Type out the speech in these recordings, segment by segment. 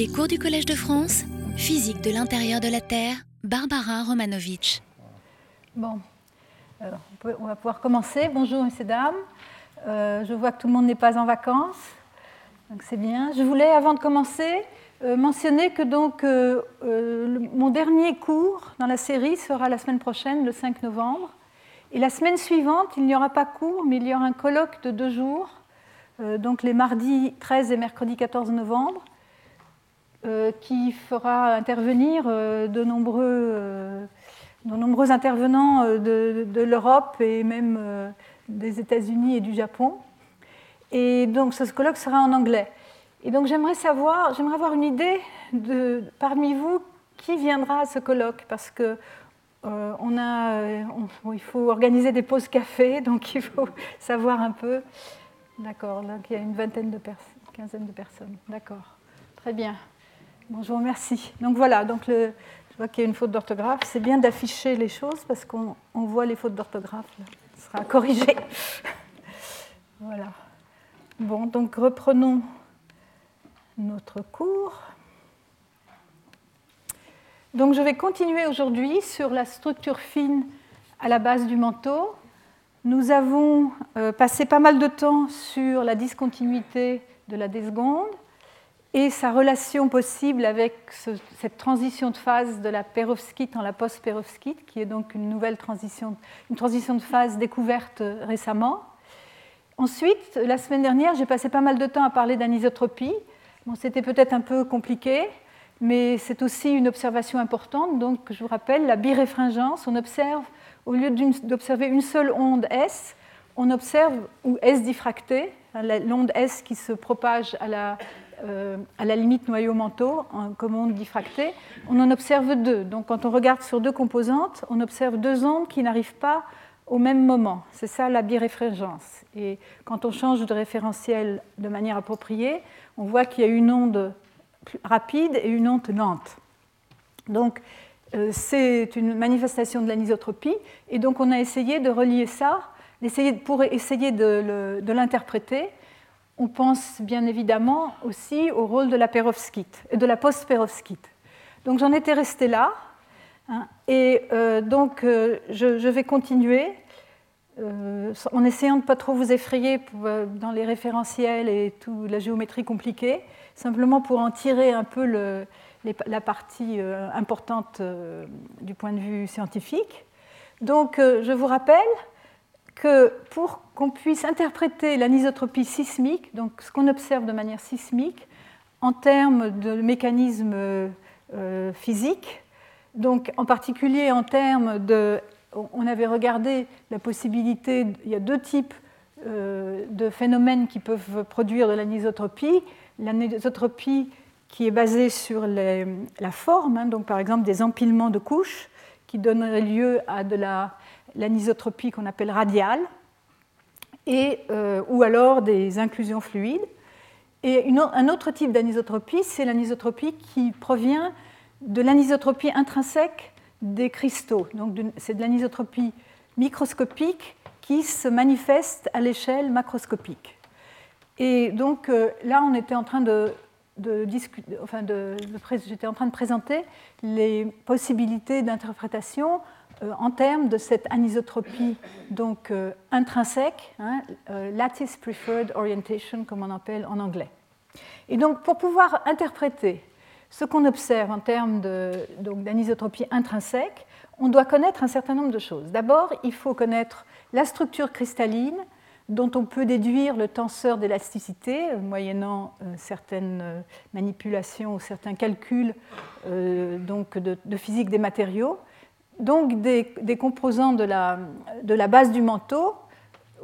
Les cours du Collège de France, physique de l'intérieur de la Terre, Barbara Romanovitch. Bon, on, va pouvoir commencer. Bonjour, messieurs, dames. Euh, je vois que tout le monde n'est pas en vacances, donc c'est bien. Je voulais, avant de commencer, euh, mentionner que donc, euh, mon dernier cours dans la série sera la semaine prochaine, le 5 novembre. Et la semaine suivante, il n'y aura pas cours, mais il y aura un colloque de deux jours, donc les mardis 13 et mercredi 14 novembre, qui fera intervenir euh, de, nombreux, euh, de nombreux intervenants euh, de, l'Europe et même euh, des États-Unis et du Japon. Et donc ce colloque sera en anglais. Et donc j'aimerais savoir, j'aimerais avoir une idée de parmi vous qui viendra à ce colloque? Parce que euh, a, euh, il faut organiser des pauses café, donc il faut savoir un peu. D'accord, donc il y a une vingtaine de personnes, quinzaine de personnes. D'accord, très bien. Bon, je vous remercie. Donc voilà, donc je vois qu'il y a une faute d'orthographe. C'est bien d'afficher les choses parce qu'on on voit les fautes d'orthographe. Ce sera corrigé. voilà. Bon, donc reprenons notre cours. Donc je vais continuer aujourd'hui sur la structure fine à la base du manteau. Nous avons euh, passé pas mal de temps sur la discontinuité de la desgonde et sa relation possible avec ce- cette transition de phase de la pérovskite en la post-pérovskite, qui est donc une nouvelle transition, une transition de phase découverte euh, récemment. Ensuite, la semaine dernière, j'ai passé pas mal de temps à parler d'anisotropie. Bon, C'était peut-être un peu compliqué, mais c'est aussi une observation importante. Donc, je vous rappelle, la biréfringence, on observe, au lieu d'observer une seule onde S, on observe, ou S diffractée, hein, l'onde S qui se propage à la, euh, à la limite noyau-manteau en- comme onde diffractée, on en observe deux. Donc, quand on regarde sur deux composantes, on observe deux ondes qui n'arrivent pas au même moment. C'est ça la biréfringence. Et quand on change de référentiel de manière appropriée, on voit qu'il y a une onde rapide et une onde lente. Donc, euh, c'est une manifestation de l'anisotropie. Et donc, on a essayé de relier ça, pour essayer de l'interpréter. On pense bien évidemment aussi au rôle de la pérovskite, de la post-pérovskite. Donc, j'en étais restée là. hein, et euh, donc, euh, je, vais continuer euh, en essayant de ne pas trop vous effrayer dans les référentiels et toute la géométrie compliquée, simplement pour en tirer un peu la partie importante du point de vue scientifique. Donc, je vous rappelle que pour qu'on puisse interpréter l'anisotropie sismique, donc ce qu'on observe de manière sismique, en termes de mécanismes euh, physiques, donc en particulier en termes de... On avait regardé la possibilité, il y a deux types euh, de phénomènes qui peuvent produire de l'anisotropie. L'anisotropie qui est basée sur la forme, hein, donc par exemple des empilements de couches, qui donneraient lieu à de la- l'anisotropie qu'on appelle radiale, et, euh, ou alors des inclusions fluides. Et un autre type d'anisotropie, c'est l'anisotropie qui provient de l'anisotropie intrinsèque des cristaux. Donc c'est de l'anisotropie microscopique qui se manifeste à l'échelle macroscopique. Et donc euh, là, on était en train de, j'étais en train de présenter les possibilités d'interprétation en termes de cette anisotropie donc euh, intrinsèque, hein, euh, lattice preferred orientation, comme on appelle en anglais. Et donc, pour pouvoir interpréter ce qu'on observe en termes d'anisotropie intrinsèque, on doit connaître un certain nombre de choses. D'abord, il faut connaître la structure cristalline dont on peut déduire le tenseur d'élasticité, euh, moyennant euh, certaines euh, manipulations ou certains calculs euh, donc de physique des matériaux, donc des, composants de la, de la base du manteau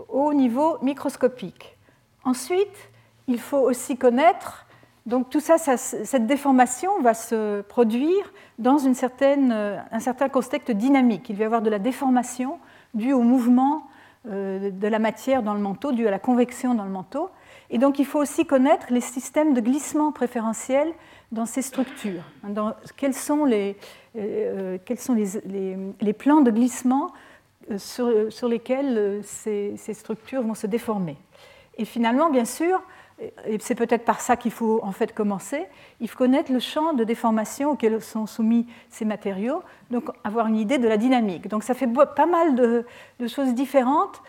au niveau microscopique. Ensuite, il faut aussi connaître, donc tout ça, cette déformation va se produire dans une certaine, un certain contexte dynamique. Il va y avoir de la déformation due au mouvement euh, de la matière dans le manteau, due à la convection dans le manteau. Et donc il faut aussi connaître les systèmes de glissement préférentiel dans ces structures. Dans- quels sont les, quels sont les, plans de glissement euh, sur, lesquels euh, ces, structures vont se déformer. Et finalement, bien sûr, et c'est peut-être par ça qu'il faut en fait commencer, il faut connaître le champ de déformation auquel sont soumis ces matériaux, donc avoir une idée de la dynamique. Donc ça fait pas mal de, choses différentes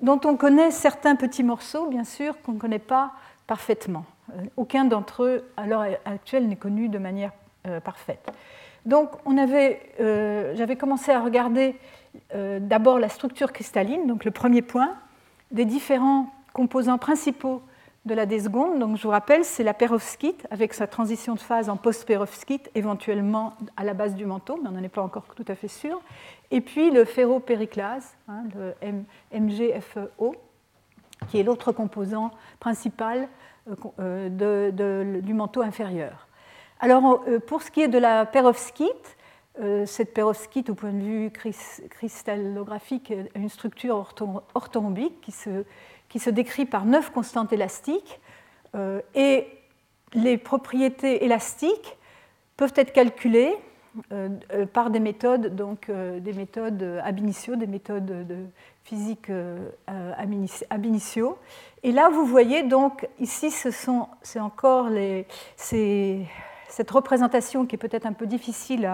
dont on connaît certains petits morceaux, bien sûr, qu'on ne connaît pas parfaitement. Euh, aucun d'entre eux, à l'heure actuelle, n'est connu de manière euh, parfaite. Donc euh, j'avais commencé à regarder d'abord la structure cristalline, donc le premier point, des différents composants principaux de la désgonde. Donc, je vous rappelle, c'est la perovskite avec sa transition de phase en post-perovskite, éventuellement à la base du manteau, mais on n'en est pas encore tout à fait sûr. Et puis le ferropériclase, hein, le MgFeO, qui est l'autre composant principal euh, euh, du manteau inférieur. Alors, euh, pour ce qui est de la perovskite, cette perovskite, au point de vue cristallographique, a une structure orthorhombique qui se décrit par neuf constantes élastiques, euh, et les propriétés élastiques peuvent être calculées euh, euh, par des méthodes, donc des méthodes ab initio, des méthodes de physique ab initio. Et là, vous voyez donc ici, c'est encore les, cette représentation qui est peut-être un peu difficile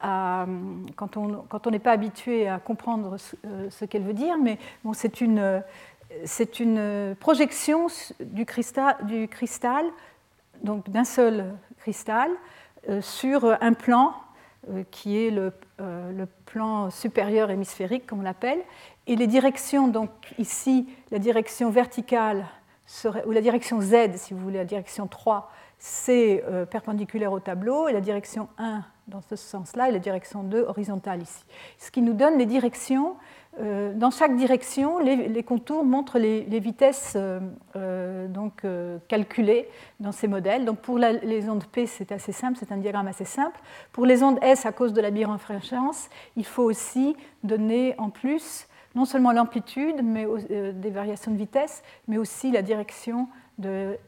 quand on n'est pas habitué à comprendre ce, qu'elle veut dire, mais c'est une, projection du cristal, du cristal donc d'un seul cristal, euh, sur un plan euh, qui est le, euh, le, plan supérieur hémisphérique, comme on l'appelle. Et les directions, donc ici, la direction verticale, serait, ou la direction Z, si vous voulez, la direction 3, c'est perpendiculaire au tableau, et la direction 1 dans ce sens-là, et la direction 2 horizontale ici. Ce qui nous donne les directions euh, dans chaque direction, les, contours montrent les, vitesses euh, euh, donc, calculées dans ces modèles. Donc pour les ondes P, c'est assez simple, c'est un diagramme assez simple. Pour les ondes S, à cause de la birefréquence, il faut aussi donner en plus non seulement l'amplitude des variations de vitesse, mais aussi la direction de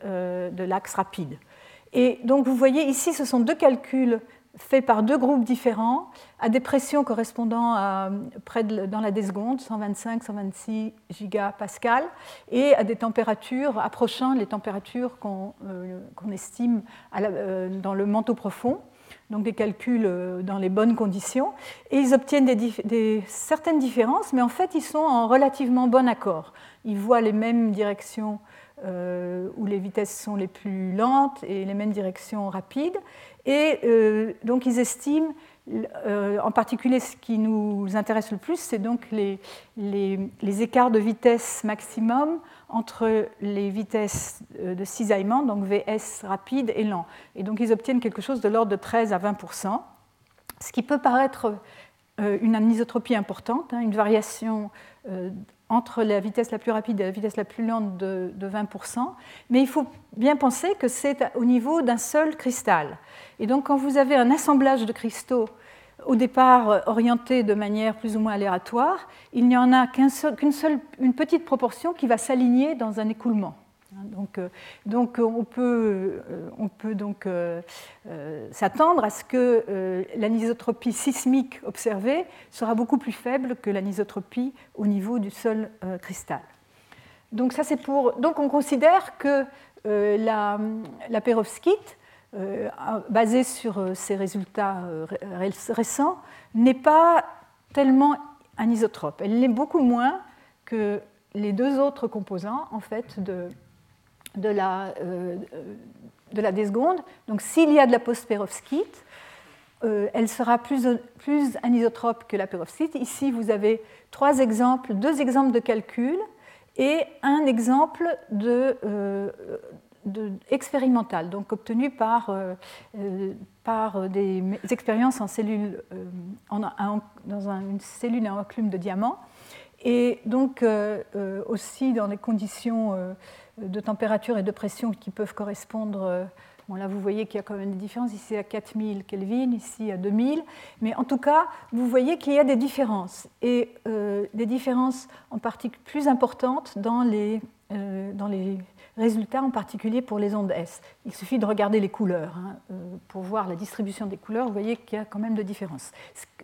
l'axe rapide. Et donc vous voyez ici, ce sont deux calculs fait par deux groupes différents, à des pressions correspondant à près de, dans la déseconde, 125-126 gigapascal, et à des températures approchant les températures qu'on euh, estime euh, dans le manteau profond, donc des calculs euh, dans les bonnes conditions, et ils obtiennent des, certaines différences, mais en fait ils sont en relativement bon accord. Ils voient les mêmes directions où les vitesses sont les plus lentes et les mêmes directions rapides, et euh, donc ils estiment, euh, en particulier ce qui nous intéresse le plus, c'est donc les, écarts de vitesse maximum entre les vitesses euh, de cisaillement, donc VS rapide et lent. Et donc ils obtiennent quelque chose de l'ordre de 13 à 20% ce qui peut paraître une anisotropie importante, hein, une variation entre la vitesse la plus rapide et la vitesse la plus lente de, 20%, mais il faut bien penser que c'est au niveau d'un seul cristal. Et donc quand vous avez un assemblage de cristaux au départ orientés de manière plus ou moins aléatoire, il n'y en a qu'une seule, une petite proportion qui va s'aligner dans un écoulement. Hein, donc, euh, donc on, peut, euh, on peut euh, s'attendre à ce que l'anisotropie sismique observée sera beaucoup plus faible que l'anisotropie au niveau du seul cristal. Donc on considère que la, la perovskite, basée sur ces résultats récents, n'est pas tellement anisotrope. Elle l'est beaucoup moins que les deux autres composants en fait, de, de la, euh, de la. Donc s'il y a de la post-pérovskite, euh, elle sera plus, plus anisotrope que la pérovskite. Ici, vous avez trois exemples, deux exemples de calcul et un exemple de, euh, expérimental, donc obtenu par, par des expériences en cellule, en, dans une cellule à enclume de diamant, et donc aussi dans des conditions de température et de pression qui peuvent correspondre. Euh, bon, là, vous voyez qu'il y a quand même des différences. Ici à 4000 Kelvin, ici à 2000. Mais en tout cas, vous voyez qu'il y a des différences. Et euh, des différences en particulier plus importantes dans les, euh, dans les résultats, en particulier pour les ondes S. Il suffit de regarder les couleurs hein, pour voir la distribution des couleurs. Vous voyez qu'il y a quand même de différences.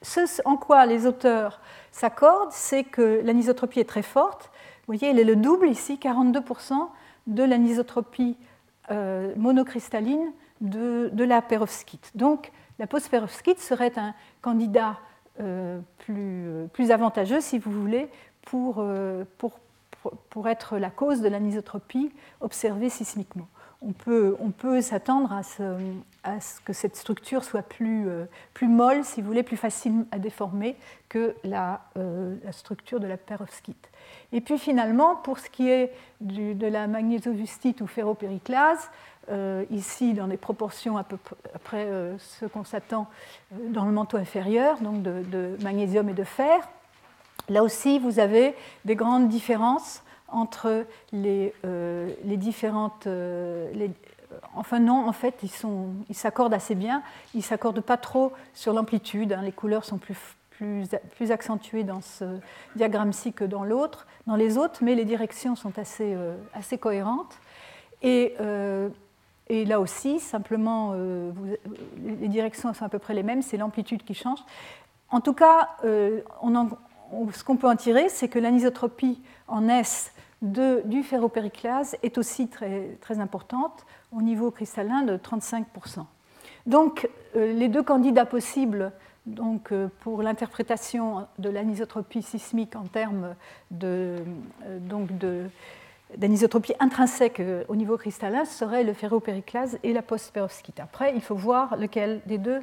Ce en quoi les auteurs s'accordent, c'est que l'anisotropie est très forte. Vous voyez, elle est le double ici, 42% de l'anisotropie euh, monocristalline de, la perovskite. Donc la post-perovskite serait un candidat euh, plus, avantageux, si vous voulez, pour être la cause de l'anisotropie observée sismiquement on peut, s'attendre à ce, que cette structure soit plus, euh, plus, molle, si vous voulez, plus facile à déformer que la, euh, la structure de la perovskite. Et puis finalement, pour ce qui est de la magnésiovustite ou ferropériclase, euh, ici dans des proportions à peu près ce qu'on s'attend dans le manteau inférieur, donc de, de, magnésium et de fer, là aussi vous avez des grandes différences entre les, euh, différentes. Euh, enfin, non, en fait, ils s'accordent ils assez bien. Ils ne s'accordent pas trop sur l'amplitude. Hein. les couleurs sont plus, plus, plus, accentuées dans ce diagramme-ci que dans l'autre, dans les autres, mais les directions sont assez, euh, assez cohérentes. Et, et, là aussi, simplement, les directions sont à peu près les mêmes, c'est l'amplitude qui change. En tout cas, on ce qu'on peut en tirer, c'est que l'anisotropie en S du ferropériclase est aussi très, très importante au niveau cristallin de 35%. Donc euh, les deux candidats possibles donc, euh, pour l'interprétation de l'anisotropie sismique en termes de, euh, d'anisotropie intrinsèque au niveau cristallin seraient le ferropériclase et la post-perovskite. Après, il faut voir lequel des deux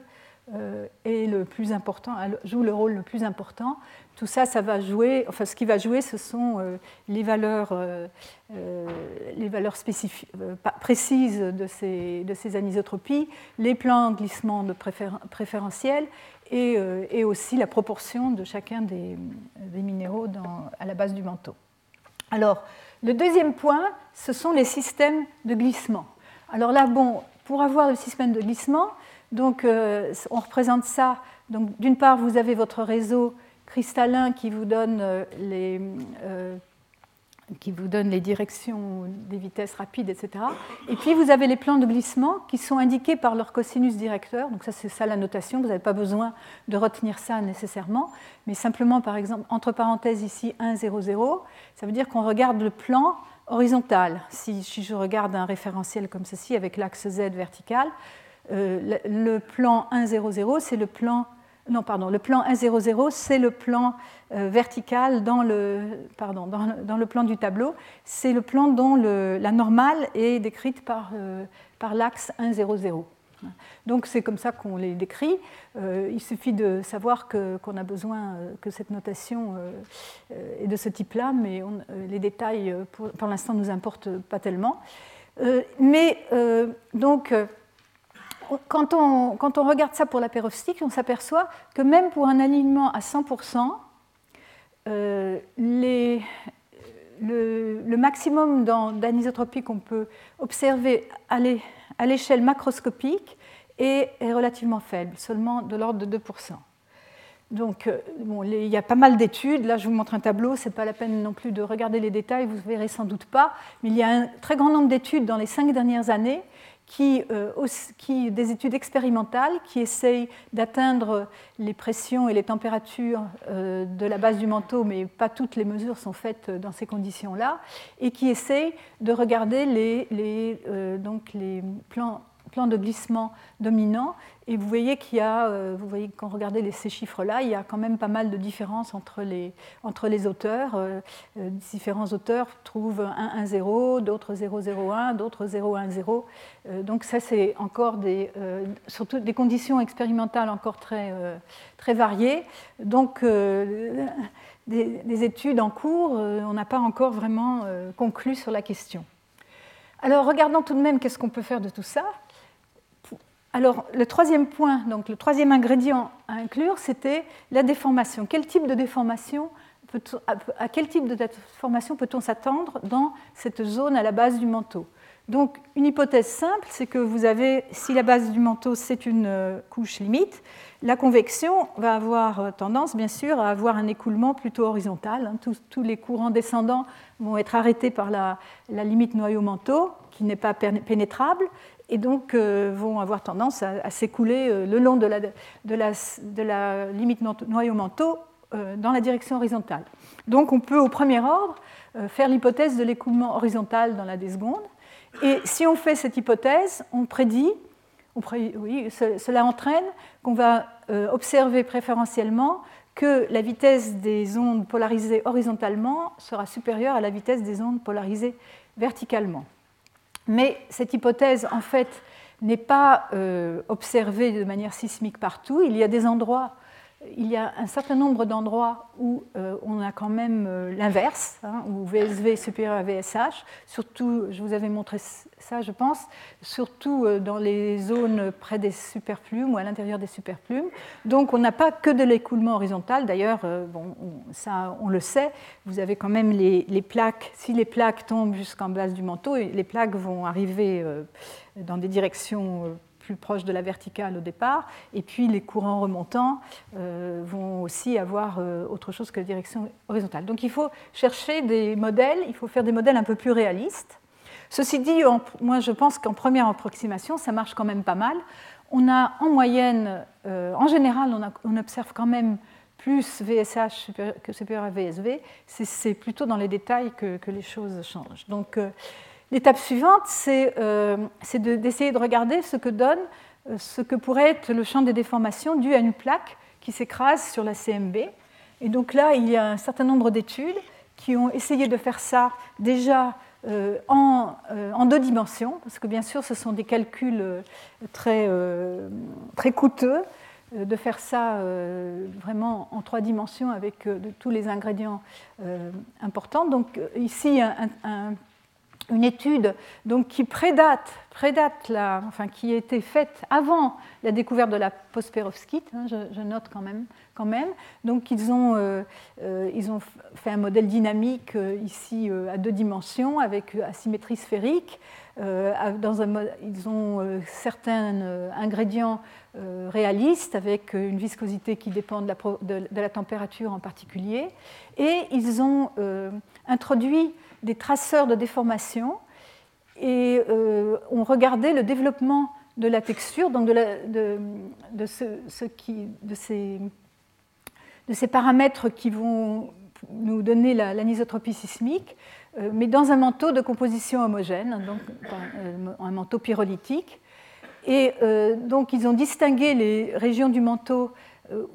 est le plus important, joue le rôle le plus important tout ça, ça va jouer, enfin ce qui va jouer, ce sont euh, les valeurs, euh, euh, les valeurs précises de ces, de ces, anisotropies, les plans glissement de préférentiels et, et, aussi la proportion de chacun des, des minéraux à la base du manteau. Alors, le deuxième point, ce sont les systèmes de glissement. Alors là, bon, pour avoir le système de glissement, donc, on représente ça. Donc, d'une part, vous avez votre réseau cristallin qui vous donne euh, les, euh, qui vous donne les directions des vitesses rapides, etc. Et puis vous avez les plans de glissement qui sont indiqués par leur cosinus directeur. Donc ça c'est ça la notation, vous n'avez pas besoin de retenir ça nécessairement, mais simplement par exemple entre parenthèses ici 1, 0, 0, ça veut dire qu'on regarde le plan horizontal. Si, je regarde un référentiel comme ceci avec l'axe Z vertical, euh, le plan 1, 0, 0 c'est le plan non, pardon, le plan 1.0.0, c'est le plan euh, vertical dans le, pardon, dans, le, plan du tableau. C'est le plan dont la normale est décrite par, euh, par l'axe 1.0.0. Donc c'est comme ça qu'on les décrit. Euh, il suffit de savoir qu'on a besoin que cette notation est de ce type-là, mais les détails pour, pour l'instant ne nous importent pas tellement. mais donc quand on, regarde ça pour la perovskite, on s'aperçoit que même pour un alignement à 100%, euh, le, maximum d'anisotropie qu'on peut observer à l'échelle macroscopique est, relativement faible, seulement de l'ordre de 2%. Donc, euh, il y a pas mal d'études. Là, je vous montre un tableau. Ce n'est pas la peine non plus de regarder les détails. Vous ne verrez sans doute pas. Mais il y a un très grand nombre d'études dans les cinq dernières années euh, qui, des études expérimentales qui essayent d'atteindre les pressions et les températures euh, de la base du manteau, mais pas toutes les mesures sont faites dans ces conditions-là, et qui essayent de regarder euh, donc les plans plan de glissement dominant. Et vous voyez qu'il y a, euh, vous voyez quand regardez ces chiffres-là, il y a quand même pas mal de différences entre les, entre les auteurs. Euh, euh, différents auteurs trouvent 1, 1, 0, d'autres 0, 0, 1, d'autres 0, 1, 0. donc ça, c'est encore des, surtout des conditions expérimentales encore très, très variées. Donc des, études en cours, on n'a pas encore vraiment conclu sur la question. Alors regardons tout de même qu'est-ce qu'on peut faire de tout ça. Alors, le troisième point, donc le troisième ingrédient à inclure, c'était la déformation. Quel type de déformation à quel type de déformation peut-on s'attendre dans cette zone à la base du manteau? Donc, une hypothèse simple, c'est que si la base du manteau c'est une euh, couche limite, la convection va avoir euh, tendance, bien sûr, à avoir un écoulement plutôt horizontal. Hein. Tous, les courants descendants vont être arrêtés par la limite noyau-manteau, qui n'est pas pénétrable, et donc euh, vont avoir tendance à, s'écouler euh, le long de la, limite noyau-manteau dans la direction horizontale. Donc on peut au premier ordre faire l'hypothèse de l'écoulement horizontal dans la D. Et si on fait cette hypothèse, on prédit, cela entraîne qu'on va observer préférentiellement que la vitesse des ondes polarisées horizontalement sera supérieure à la vitesse des ondes polarisées verticalement. Mais cette hypothèse, en fait, n'est pas euh, observée de manière sismique partout. Il y a des endroits il y a un certain nombre d'endroits où euh, on a quand même euh, l'inverse, hein, où VSV est supérieur à VSH, surtout, je vous avais montré ça, je pense, surtout euh, dans les zones près des superplumes ou à l'intérieur des superplumes. Donc on n'a pas que de l'écoulement horizontal, d'ailleurs, bon, ça on le sait, vous avez quand même les, les plaques, si les plaques tombent jusqu'en base du manteau, les plaques vont arriver dans des directions plus proche de la verticale au départ, et puis les courants remontants euh, vont aussi avoir euh, autre chose que la direction horizontale. Donc il faut chercher des modèles, il faut faire des modèles un peu plus réalistes. Ceci dit, moi je pense qu'en première approximation, ça marche quand même pas mal. On a en moyenne, euh, en général, on, observe quand même plus VSH que supérieur à VSV. C'est plutôt dans les détails que, que les choses changent. Donc L'étape suivante, c'est euh, d'essayer de, regarder ce que donne euh, ce que pourrait être le champ des déformations dû à une plaque qui s'écrase sur la CMB. Et donc là, il y a un certain nombre d'études qui ont essayé de faire ça déjà euh, en, deux dimensions, parce que bien sûr, ce sont des calculs très, très coûteux de faire ça vraiment en trois dimensions avec tous les ingrédients importants. Donc ici, un une étude donc, qui prédate, prédate la, enfin, qui a été faite avant la découverte de la postperovskite, hein, je, note quand même, quand même. Donc ils ont, euh, euh, ils ont fait un modèle dynamique euh, ici à deux dimensions avec asymétrie sphérique. Ils ont certains ingrédients réalistes avec une viscosité qui dépend de la, de la température en particulier. Et ils ont introduit des traceurs de déformation et euh, ont regardé le développement de la texture, donc de, qui, de, ces, de, ces, paramètres qui vont nous donner l'anisotropie sismique, euh, mais dans un manteau de composition homogène, donc euh, un manteau pyrolytique. Et donc ils ont distingué les régions du manteau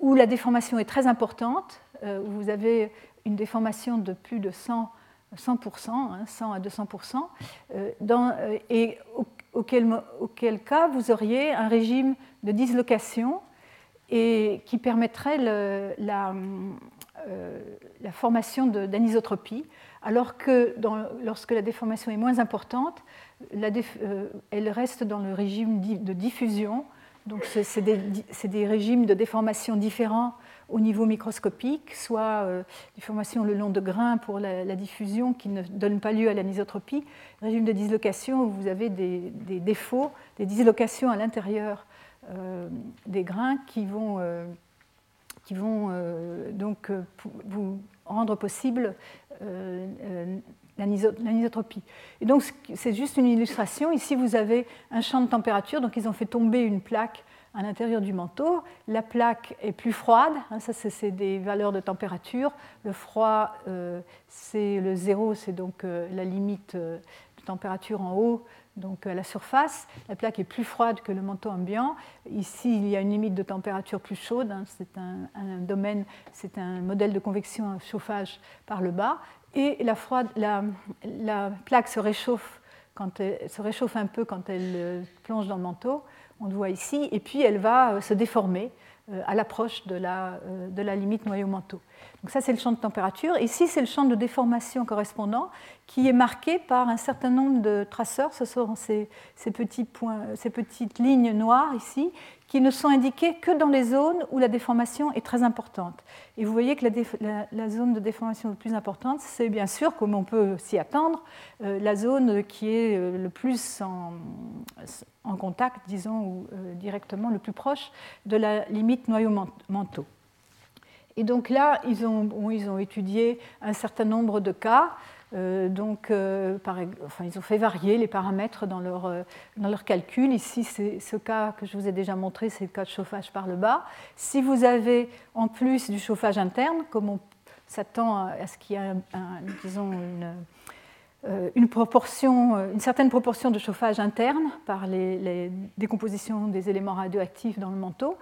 où la déformation est très importante, où vous avez une déformation de plus de 100 100%, 100 hein, à 200%, euh, dans, euh, et auquel, auquel, cas vous auriez un régime de dislocation et qui permettrait la, euh, la, formation d'anisotropie, alors que lorsque la déformation est moins importante, elle reste dans le régime de diffusion. Donc c'est des, des, régimes de déformation différents au niveau microscopique, soit euh, des formations le long de grains pour la, diffusion qui ne donnent pas lieu à l'anisotropie, régime de dislocation où vous avez des, défauts, des dislocations à l'intérieur euh, des grains qui vont, euh, qui vont donc vous rendre possible l'anisotropie. Et donc c'est juste une illustration. Ici vous avez un champ de température, donc ils ont fait tomber une plaque à l'intérieur du manteau. La plaque est plus froide, hein, ça c'est des valeurs de température. Le froid, euh, c'est le zéro, c'est donc euh, la limite euh, de température en haut, donc à la surface. La plaque est plus froide que le manteau ambiant. Ici, il y a une limite de température plus chaude. Hein, c'est un, domaine, c'est un modèle de convection chauffage par le bas. Et la, la plaque se réchauffe, quand elle, se réchauffe un peu quand elle plonge dans le manteau on le voit ici, et puis elle va euh, se déformer euh, à l'approche de, la, euh, de la limite noyau-manteau. Donc ça, c'est le champ de température. Ici, c'est le champ de déformation correspondant qui est marqué par un certain nombre de traceurs. Ce sont ces, petits points, ces petites lignes noires ici qui ne sont indiquées que dans les zones où la déformation est très importante. Et vous voyez que la, zone de déformation la plus importante, c'est bien sûr, comme on peut s'y attendre, la zone qui est le plus en, en contact, disons, ou euh, directement le plus proche de la limite noyau-manteau. Et donc là, ils ont, ils ont, étudié un certain nombre de cas. donc, enfin, ils ont fait varier les paramètres dans leur, dans leur calcul. Ici, c'est ce cas que je vous ai déjà montré, c'est le cas de chauffage par le bas. Si vous avez en plus du chauffage interne, comme on s'attend à ce qu'il y ait, disons, une euh, une, proportion, euh, une certaine proportion de chauffage interne par les, décompositions des éléments radioactifs dans le manteau.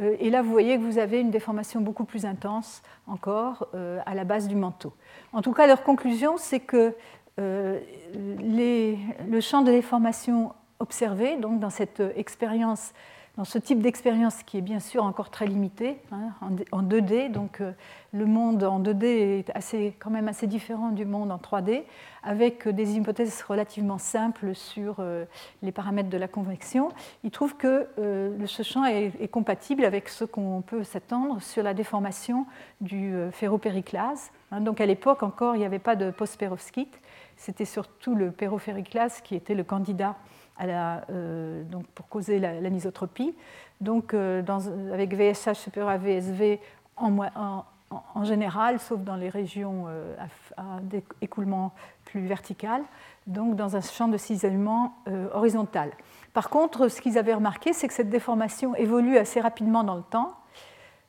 Euh, et là, vous voyez que vous avez une déformation beaucoup plus intense encore à la base du manteau. En tout cas, leur conclusion, c'est que les, le champ de déformation observé, donc dans cette expérience dans ce type d'expérience qui est bien sûr encore très limité, hein, en 2D, donc euh, le monde en 2D est assez, quand même assez différent du monde en 3D, avec des hypothèses relativement simples sur euh, les paramètres de la convection. Il trouve que euh, ce champ est, compatible avec ce qu'on peut s'attendre sur la déformation du ferropériclase. Hein. donc à l'époque encore, il n'y avait pas de post-perovskite, c'était surtout le ferropériclase qui était le candidat euh, donc pour causer l'anisotropie. donc euh, avec VSH supérieur à VSV en, général, sauf dans les régions euh, à, écoulement plus vertical, donc dans un champ de cisaillement horizontal. Par contre, ce qu'ils avaient remarqué, c'est que cette déformation évolue assez rapidement dans le temps,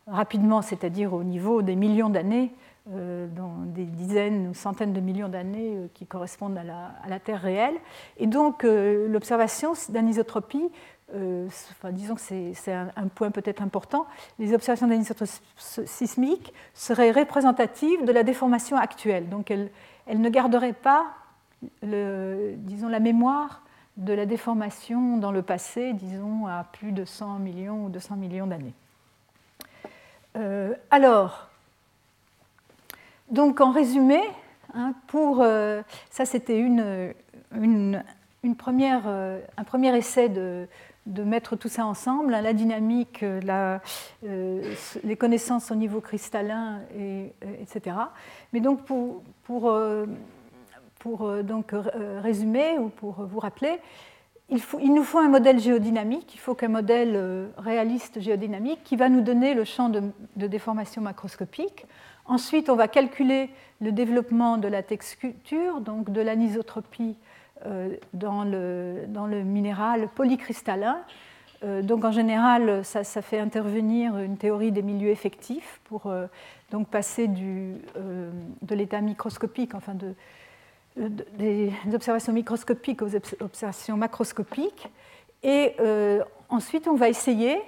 rapidement, c'est-à-dire au niveau des millions d'années, euh, dans des dizaines ou centaines de millions d'années euh, qui correspondent à la, Terre réelle. Et donc euh, l'observation d'anisotropie, disons que c'est un, point peut-être important, les observations d'anisotropie sismique seraient représentatives de la déformation actuelle. Donc elles, ne garderaient pas disons, la mémoire de la déformation dans le passé, disons à plus de 100 millions ou 200 millions d'années. alors, donc en résumé, hein, pour, euh, ça c'était une, une, euh, un premier essai de, de, mettre tout ça ensemble, hein, la dynamique, euh, les connaissances au niveau cristallin, et, etc. Mais donc pour, pour, pour donc, résumer ou pour vous rappeler, il, faut, il, nous faut un modèle géodynamique, il faut qu'un modèle réaliste géodynamique qui va nous donner le champ de, de déformation macroscopique Ensuite, on va calculer le développement de la texture, donc de l'anisotropie euh, dans, le, dans, le, minéral polycristallin. Euh, donc en général, ça, fait intervenir une théorie des milieux effectifs pour euh, donc passer du, de l'état microscopique, enfin de, des observations microscopiques aux observations macroscopiques. Et ensuite, on va essayer,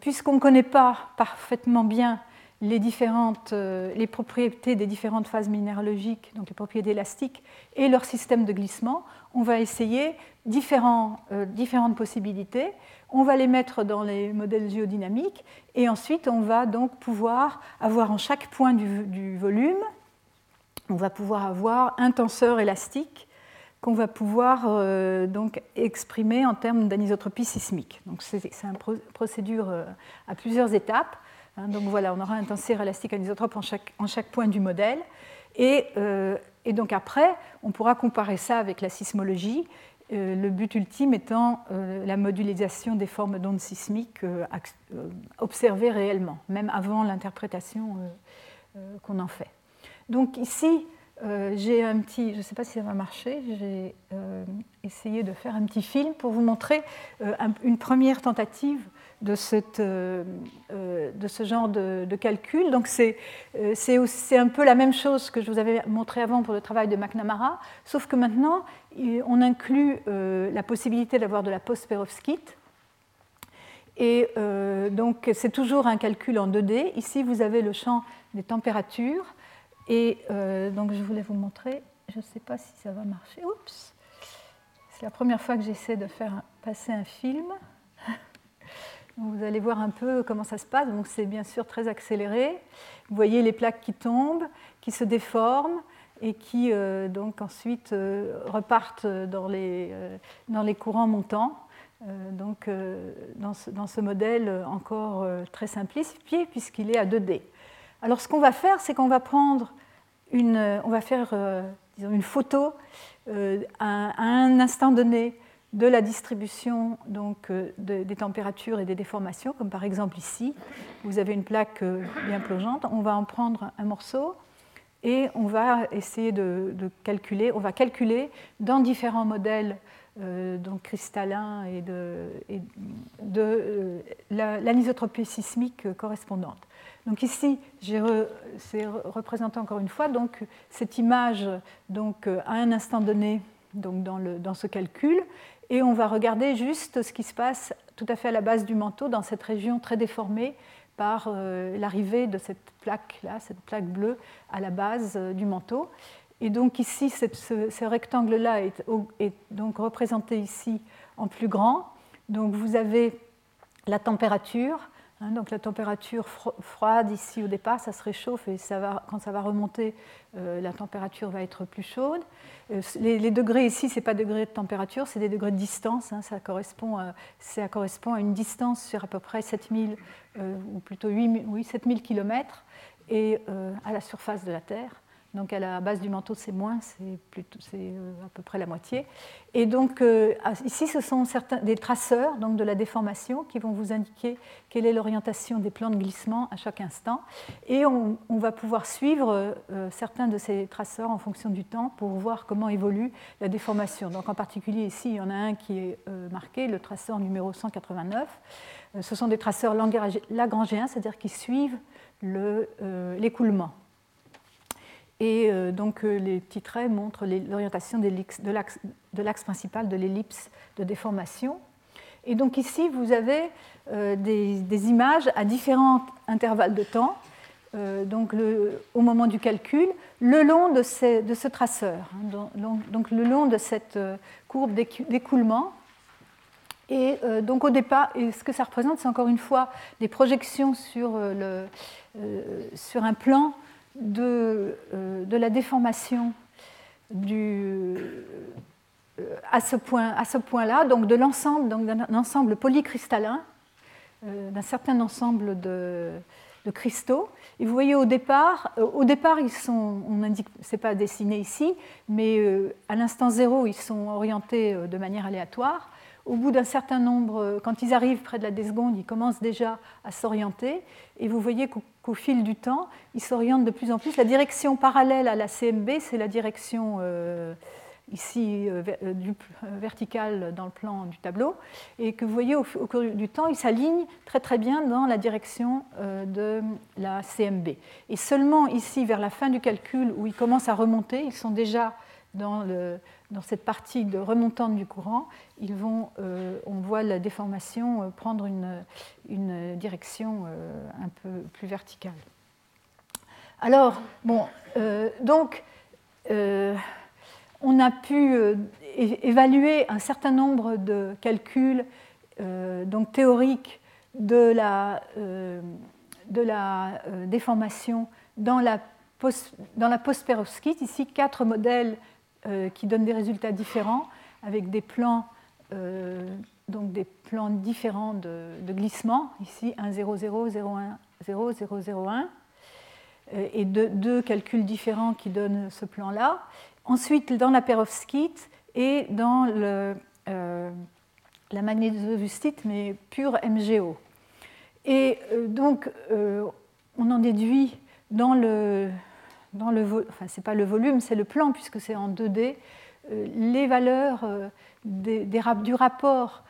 puisqu'on ne connaît pas parfaitement bien les, différentes, euh, les propriétés des différentes phases minéralogiques, donc les propriétés élastiques, et leur système de glissement. On va essayer différents, euh, différentes possibilités. On va les mettre dans les modèles géodynamiques et ensuite on va donc pouvoir avoir en chaque point du, volume, on va pouvoir avoir un tenseur élastique qu'on va pouvoir euh, donc exprimer en termes d'anisotropie sismique. Donc c'est une procédure à plusieurs étapes. Hein, donc voilà, on aura un tenseur élastique anisotrope en chaque, en chaque point du modèle. Et, euh, et, donc après, on pourra comparer ça avec la sismologie, euh, le but ultime étant euh, la modélisation des formes d'ondes sismiques observées réellement, même avant l'interprétation qu'on en fait. Donc ici, j'ai un petit, je ne sais pas si ça va marcher, j'ai essayé de faire un petit film pour vous montrer une première tentative euh, euh, de ce genre de, calcul. Donc c'est euh, un peu la même chose que je vous avais montré avant pour le travail de McNamara, sauf que maintenant on inclut la possibilité d'avoir de la post-perovskite. Et donc c'est toujours un calcul en 2D. Ici vous avez le champ des températures. Et donc je voulais vous montrer, je ne sais pas si ça va marcher. Oups, c'est la première fois que j'essaie de faire passer un film. Vous allez voir un peu comment ça se passe. Donc c'est bien sûr très accéléré. Vous voyez les plaques qui tombent, qui se déforment et qui euh, donc ensuite euh, repartent dans les, euh, dans les courants montants. donc dans ce, dans, ce, modèle encore très simplifié puisqu'il est à 2D. Alors ce qu'on va faire, c'est qu'on va prendre une, on va faire disons une photo à, à un instant donné de la distribution donc, euh, des températures et des déformations, comme par exemple ici, vous avez une plaque euh, bien plongeante, on va en prendre un morceau, et on va essayer de, calculer, on va calculer dans différents modèles euh, donc cristallins et de, de l'anisotropie sismique correspondante. Donc ici, c'est représenté encore une fois. Donc, cette image donc, à un instant donné donc, dans, le, dans ce calcul, et on va regarder juste ce qui se passe tout à fait à la base du manteau, dans cette région très déformée par euh, l'arrivée de cette plaque-là, cette plaque bleue à la base euh, du manteau. Et donc ici, ce, rectangle-là est, est, donc représenté ici en plus grand. Donc vous avez la température, donc la température froide ici au départ, ça se réchauffe et quand ça va remonter, euh, la température va être plus chaude. Euh, les, degrés ici, ce n'est pas degrés de température, c'est des degrés de distance. Hein, ça, correspond à, une distance sur à peu près 7000, euh, ou plutôt 8, oui, 7000 km et à la surface de la Terre. Donc à la base du manteau, c'est moins, c'est euh, à peu près la moitié. Et donc euh, ici, ce sont certains, des traceurs donc de la déformation qui vont vous indiquer quelle est l'orientation des plans de glissement à chaque instant. Et on, va pouvoir suivre euh, certains de ces traceurs en fonction du temps pour voir comment évolue la déformation. Donc en particulier ici, il y en a un qui est marqué, le traceur numéro 189. ce sont des traceurs lagrangiens, c'est-à-dire qui suivent l'écoulement. Et euh, donc euh, les petits traits montrent l'orientation de l'axe principal de l'ellipse de déformation. Et donc ici, vous avez euh, des, images à différents intervalles de temps, donc au moment du calcul, le long de, ce traceur, hein, donc, le long de cette courbe d'écoulement. Et donc au départ, ce que ça représente, c'est encore une fois des projections sur un plan de, euh, de la déformation du, euh, à ce point-là, point donc de l'ensemble, d'un ensemble polycristallin, euh, d'un certain ensemble de, de, cristaux. Et vous voyez au départ, au départ ils sont, on indique, c'est pas dessiné ici, mais à l'instant zéro, ils sont orientés de manière aléatoire au bout d'un certain nombre, quand ils arrivent près de la déseconde, ils commencent déjà à s'orienter. Et vous voyez qu'au fil du temps, ils s'orientent de plus en plus. La direction parallèle à la CMB, c'est la direction euh, ici euh, euh, du, verticale dans le plan du tableau. Et que vous voyez au, cours du temps, ils s'alignent très très bien dans la direction de la CMB. Et seulement ici, vers la fin du calcul, où ils commencent à remonter, ils sont déjà dans cette partie de remontante du courant, ils vont, euh, on voit la déformation euh, prendre une, direction euh, un peu plus verticale. Alors, bon, donc, on a pu évaluer un certain nombre de calculs donc théoriques de la, de la déformation dans la, dans la post Ici, quatre modèles euh, qui donnent des résultats différents avec des plans, euh, donc des plans différents de, glissement. Ici, 1, 0, 0, 0, 1, 0, 0, 0, 1. Et deux, calculs différents qui donnent ce plan-là. Ensuite, dans la perovskite et dans le, euh, la magnétosovustite, mais pure MGO. Et donc, on en déduit dans le, dans le c'est pas le volume, c'est le plan puisque c'est en 2D, euh, les valeurs euh, du rapport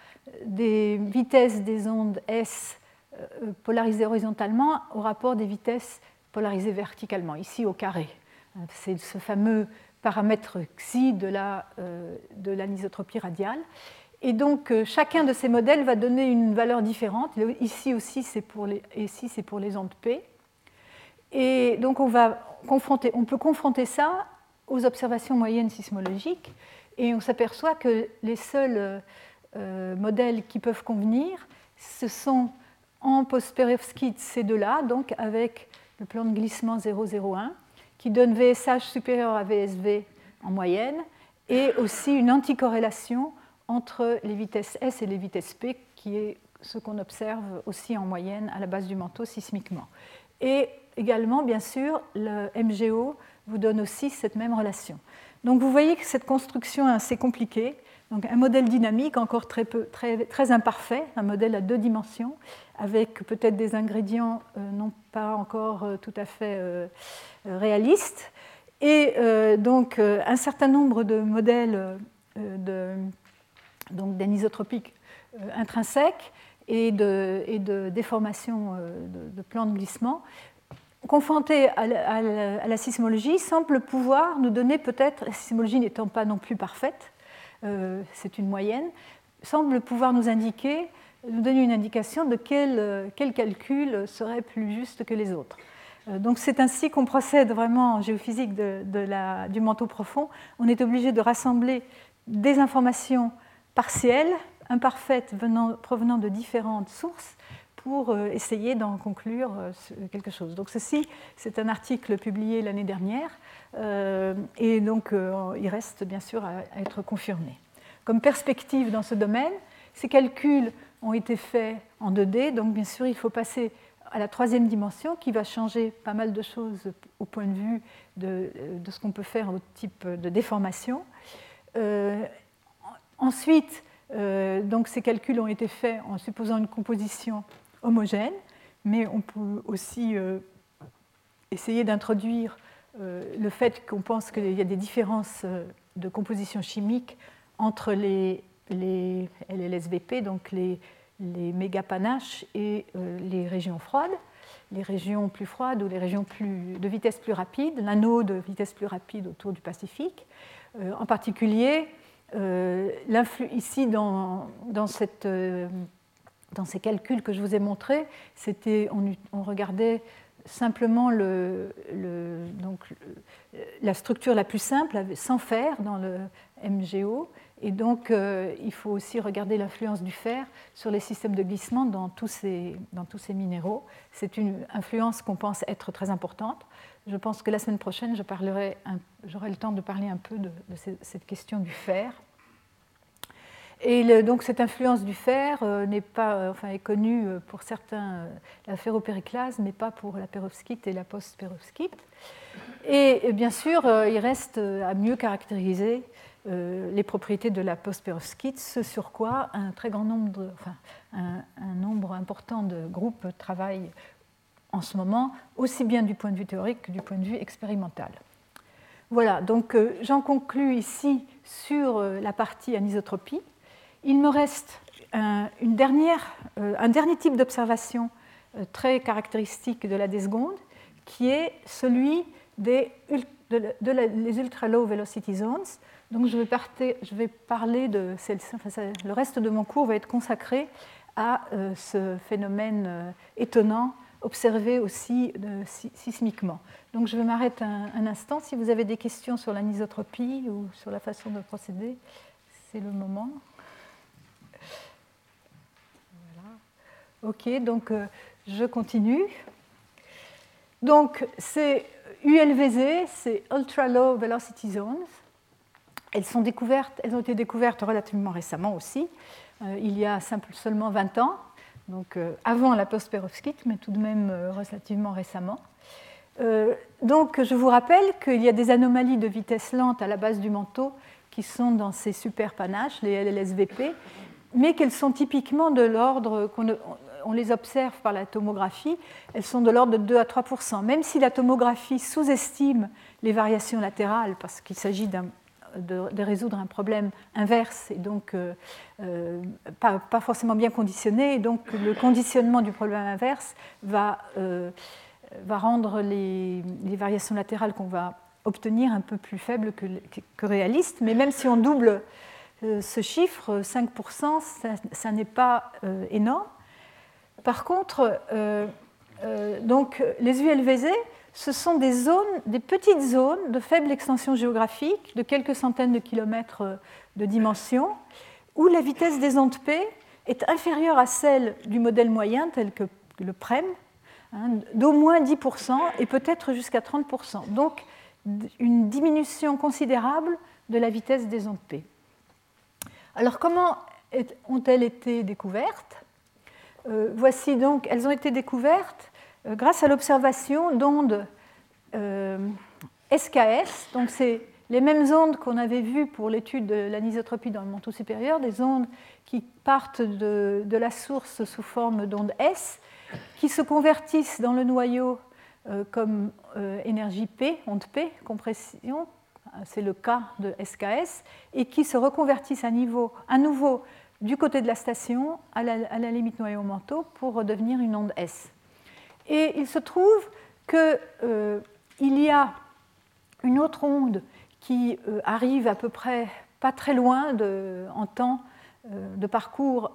des vitesses des ondes S euh, polarisées horizontalement au rapport des vitesses polarisées verticalement, ici au carré. C'est ce fameux paramètre xi de l'anisotropie la, de radiale. Et donc chacun de ces modèles va donner une valeur différente. Ici aussi, c'est pour, pour les ondes P. Et donc on, peut confronter ça aux observations moyennes sismologiques et on s'aperçoit que les seuls euh, modèles qui peuvent convenir, ce sont en post-perovskite ces deux-là, donc avec le plan de glissement 0,01 qui donne VSH supérieur à VSV en moyenne et aussi une anticorrélation entre les vitesses S et les vitesses P qui est ce qu'on observe aussi en moyenne à la base du manteau sismiquement. Et également, bien sûr, le MGO vous donne aussi cette même relation. Donc vous voyez que cette construction est assez compliquée Donc un modèle dynamique encore très, imparfait, un modèle à deux dimensions, avec peut-être des ingrédients non pas encore tout à fait réalistes, et donc un certain nombre de modèles d'anisotropie intrinsèques et de, et de déformation de, de plans de glissement confronté à la, sismologie, semble pouvoir nous donner peut-être, la sismologie n'étant pas non plus parfaite, euh, c'est une moyenne, semble pouvoir nous indiquer, nous donner une indication de quel, quel calcul serait plus juste que les autres. Euh, donc c'est ainsi qu'on procède vraiment en géophysique du manteau profond. On est obligé de rassembler des informations partielles, imparfaites, venant, provenant de différentes sources, pour euh, essayer d'en conclure euh, quelque chose. Donc ceci, c'est un article publié l'année dernière euh, et donc il reste bien sûr à être confirmé. Comme perspective dans ce domaine, ces calculs ont été faits en 2D, donc bien sûr il faut passer à la troisième dimension qui va changer pas mal de choses au point de vue de, ce qu'on peut faire au type de déformation. ensuite, donc ces calculs ont été faits en supposant une composition homogène, mais on peut aussi euh, essayer d'introduire euh, le fait qu'on pense qu'il y a des différences euh, de composition chimique entre les, les LLSVP, donc les, les mégapanaches, et les régions froides, les régions plus froides ou les régions plus, de vitesse plus rapide, l'anneau de vitesse plus rapide autour du Pacifique. en particulier, ici dans, dans cette dans ces calculs que je vous ai montrés, c'était, on, regardait simplement la structure la plus simple, sans fer, dans le MGO. Et donc, euh, il faut aussi regarder l'influence du fer sur les systèmes de glissement dans tous ces minéraux. C'est une influence qu'on pense être très importante. Je pense que la semaine prochaine, j'aurai le temps de parler un peu de cette question du fer et donc cette influence du fer euh, pas, euh, enfin, est connue euh, pour certains, la ferropériclase, mais pas pour la perovskite et la post-perovskite. Et bien sûr, il reste à mieux caractériser les propriétés de la post-perovskite, ce sur quoi un très grand nombre, enfin, un, un, nombre important de groupes travaillent en ce moment, aussi bien du point de vue théorique que du point de vue expérimental. Voilà, donc j'en conclus ici sur la partie anisotropie. Il me reste un, une dernière, euh, un dernier type d'observation euh, très caractéristique de la desgonde, qui est celui des les ultra low velocity zones. Donc je vais, parler de enfin, le reste de mon cours va être consacré à euh, ce phénomène étonnant observé aussi sismiquement. Donc je vais m'arrêter un, un, instant. Si vous avez des questions sur l'anisotropie ou sur la façon de procéder, c'est le moment. Ok, donc euh, je continue. Donc c'est ULVZ, c'est Ultra Low Velocity Zones. Elles, sont découvertes, elles ont été découvertes relativement récemment aussi, euh, il y a seulement 20 ans, donc euh, avant la post-perovskite, mais tout de même relativement récemment. donc je vous rappelle qu'il y a des anomalies de vitesse lente à la base du manteau qui sont dans ces super panaches, les LLSVP, mais qu'elles sont typiquement de l'ordre qu'on on les observe par la tomographie, elles sont de l'ordre de 2 à 3% Même si la tomographie sous-estime les variations latérales, parce qu'il s'agit de, résoudre un problème inverse et donc euh, euh, pas, forcément bien conditionné, et donc le conditionnement du problème inverse va, euh, rendre les, variations latérales qu'on va obtenir un peu plus faibles que réalistes. Mais même si on double ce chiffre, 5%, ça n'est pas énorme. Par contre, euh, euh, donc, les ULVZ, ce sont des zones, des petites zones de faible extension géographique, de quelques centaines de kilomètres de dimension, où la vitesse des ondes P est inférieure à celle du modèle moyen, tel que le PREM, hein, d'au moins 10% et peut-être jusqu'à 30%. Donc, une diminution considérable de la vitesse des ondes P. Alors, comment ont-elles été découvertes? Euh, voici donc, elles ont été découvertes euh, grâce à l'observation d'ondes SKS, euh, donc c'est les mêmes ondes qu'on avait vues pour l'étude de l'anisotropie dans le manteau supérieur, des ondes qui partent de, la source sous forme d'ondes S, qui se convertissent dans le noyau comme énergie P, onde P, compression, c'est le cas de SKS, et qui se reconvertissent à nouveau du côté de la station à la, limite noyau-manteau pour redevenir une onde S. Et il se trouve qu'il euh, y a une autre onde qui euh, arrive à peu près pas très loin en temps euh, de parcours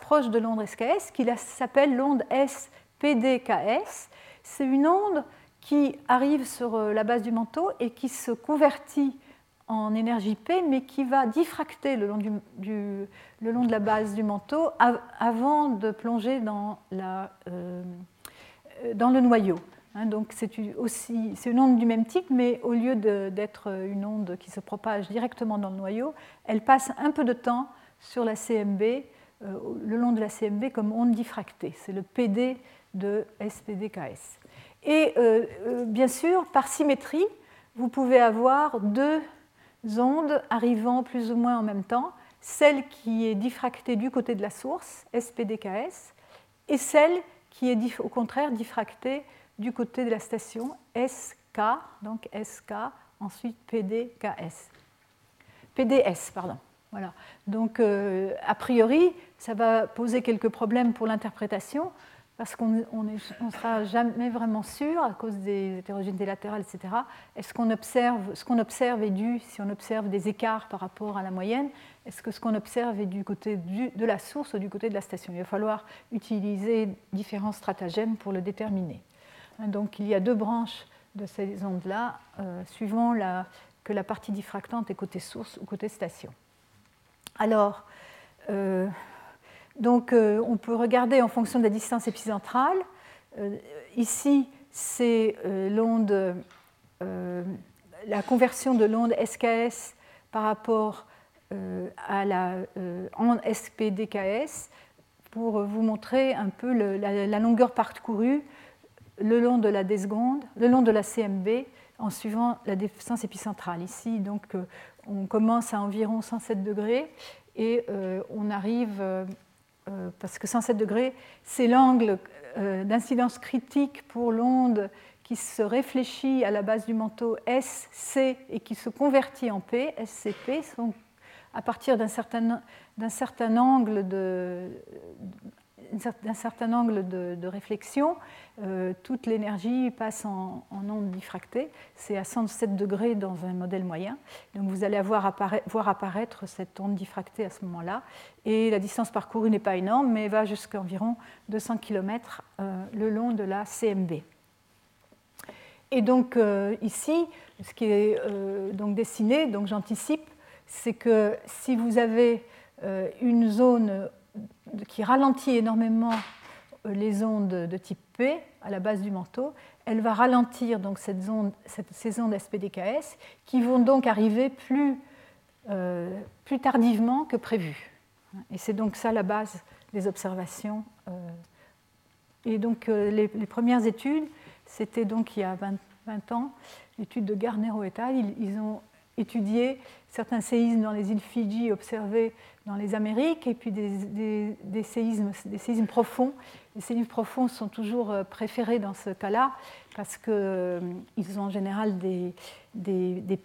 proche de l'onde SKS, qui s'appelle l'onde SPDKS. C'est une onde qui arrive sur la base du manteau et qui se convertit en énergie P, mais qui va diffracter le long, du, le long de la base du manteau avant de plonger dans, la, euh, dans le noyau. Hein, donc c'est aussi une onde du même type, mais au lieu d'être une onde qui se propage directement dans le noyau, elle passe un peu de temps sur la CMB, euh, le long de la CMB comme onde diffractée. C'est le PD de SPDKS. Et euh, bien sûr, par symétrie, vous pouvez avoir deux ondes arrivant plus ou moins en même temps, celle qui est diffractée du côté de la source, SPDKS, et celle qui est au contraire diffractée du côté de la station, SK, donc SK, ensuite PDKS. PDS, pardon. Voilà. Donc, euh, a priori, ça va poser quelques problèmes pour l'interprétation parce qu'on ne sera jamais vraiment sûr, à cause des hétérogénéités latérales, etc., est-ce qu'on observe, ce qu'on observe est dû, si on observe des écarts par rapport à la moyenne, est-ce que ce qu'on observe est du côté de la source ou du côté de la station? Il va falloir utiliser différents stratagèmes pour le déterminer. Hein, donc il y a deux branches de ces ondes-là, euh, suivant que la partie diffractante est côté source ou côté station. Alors, euh, donc euh, on peut regarder en fonction de la distance épicentrale. Euh, ici, c'est euh, l'onde, la conversion de l'onde SKS par rapport à la SPDKS pour vous montrer un peu la, longueur parcourue le long de la D seconde, le long de la CMB, en suivant la distance épicentrale. Ici, donc, on commence à environ 107 degrés et on arrive euh, parce que 107 degrés, c'est l'angle euh, d'incidence critique pour l'onde qui se réfléchit à la base du manteau SC et qui se convertit en P, SCP, à partir d'un certain, certain, angle de, d'un certain angle de, réflexion, euh, toute l'énergie passe en, onde diffractée. C'est à 107 degrés dans un modèle moyen. Donc vous allez voir apparaître cette onde diffractée à ce moment-là. Et la distance parcourue n'est pas énorme, mais va jusqu'à environ 200 km euh, le long de la CMB. Et donc euh, ici, ce qui est donc dessiné, donc j'anticipe, c'est que si vous avez une zone qui ralentit énormément euh, les ondes de type P à la base du manteau, elle va ralentir donc cette ces ondes SPDKS qui vont donc arriver plus, euh, plus tardivement que prévu. Et c'est donc ça la base des observations. Euh. Et donc les, premières études, c'était donc il y a 20, ans, l'étude de Garnero et al. ils ont étudié certains séismes dans les îles Fidji observés dans les Amériques et puis des, séismes, profonds. Les séismes profonds sont toujours euh, préférés dans ce cas-là parce qu'ils euh, ont en général des,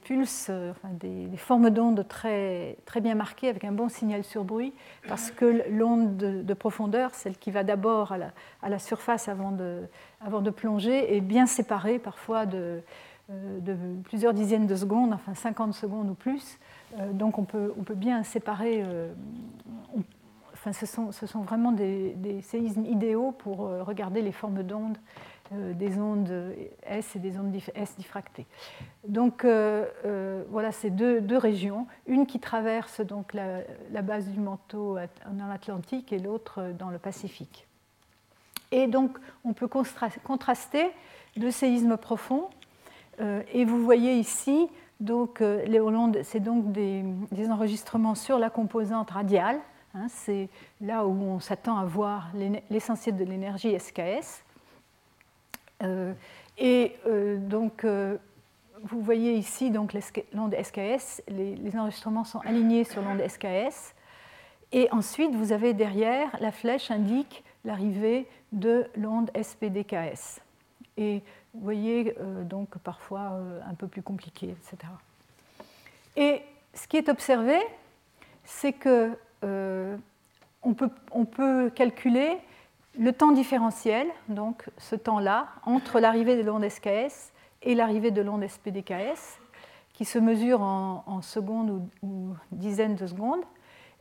pulses, euh, des, formes d'ondes très, très bien marquées avec un bon signal sur bruit parce que l'onde de, profondeur, celle qui va d'abord à la, surface avant de, plonger, est bien séparée parfois de plusieurs dizaines de secondes, enfin 50 secondes ou plus. Euh, donc on peut, bien séparer. Euh, enfin, ce, sont, vraiment des, séismes idéaux pour regarder les formes d'ondes des ondes S et des ondes S diffractées. Donc voilà ces deux, régions, une qui traverse donc la, base du manteau dans l'Atlantique et l'autre dans le Pacifique. Et donc on peut contraster deux séismes profonds euh, et vous voyez ici, donc, euh, les c'est donc des, enregistrements sur la composante radiale. Hein, c'est là où on s'attend à voir l'essentiel de l'énergie SKS. Euh, et donc, vous voyez ici l'onde SKS, les, les, enregistrements sont alignés sur l'onde SKS. Et ensuite, vous avez derrière, la flèche indique l'arrivée de l'onde SPDKS. Et vous voyez euh, donc parfois euh, un peu plus compliqué, etc. Et ce qui est observé, c'est que euh, on, peut, calculer le temps différentiel, donc ce temps-là, entre l'arrivée de l'onde SKS et l'arrivée de l'onde SPDKS, qui se mesure en, secondes ou, ou, dizaines de secondes.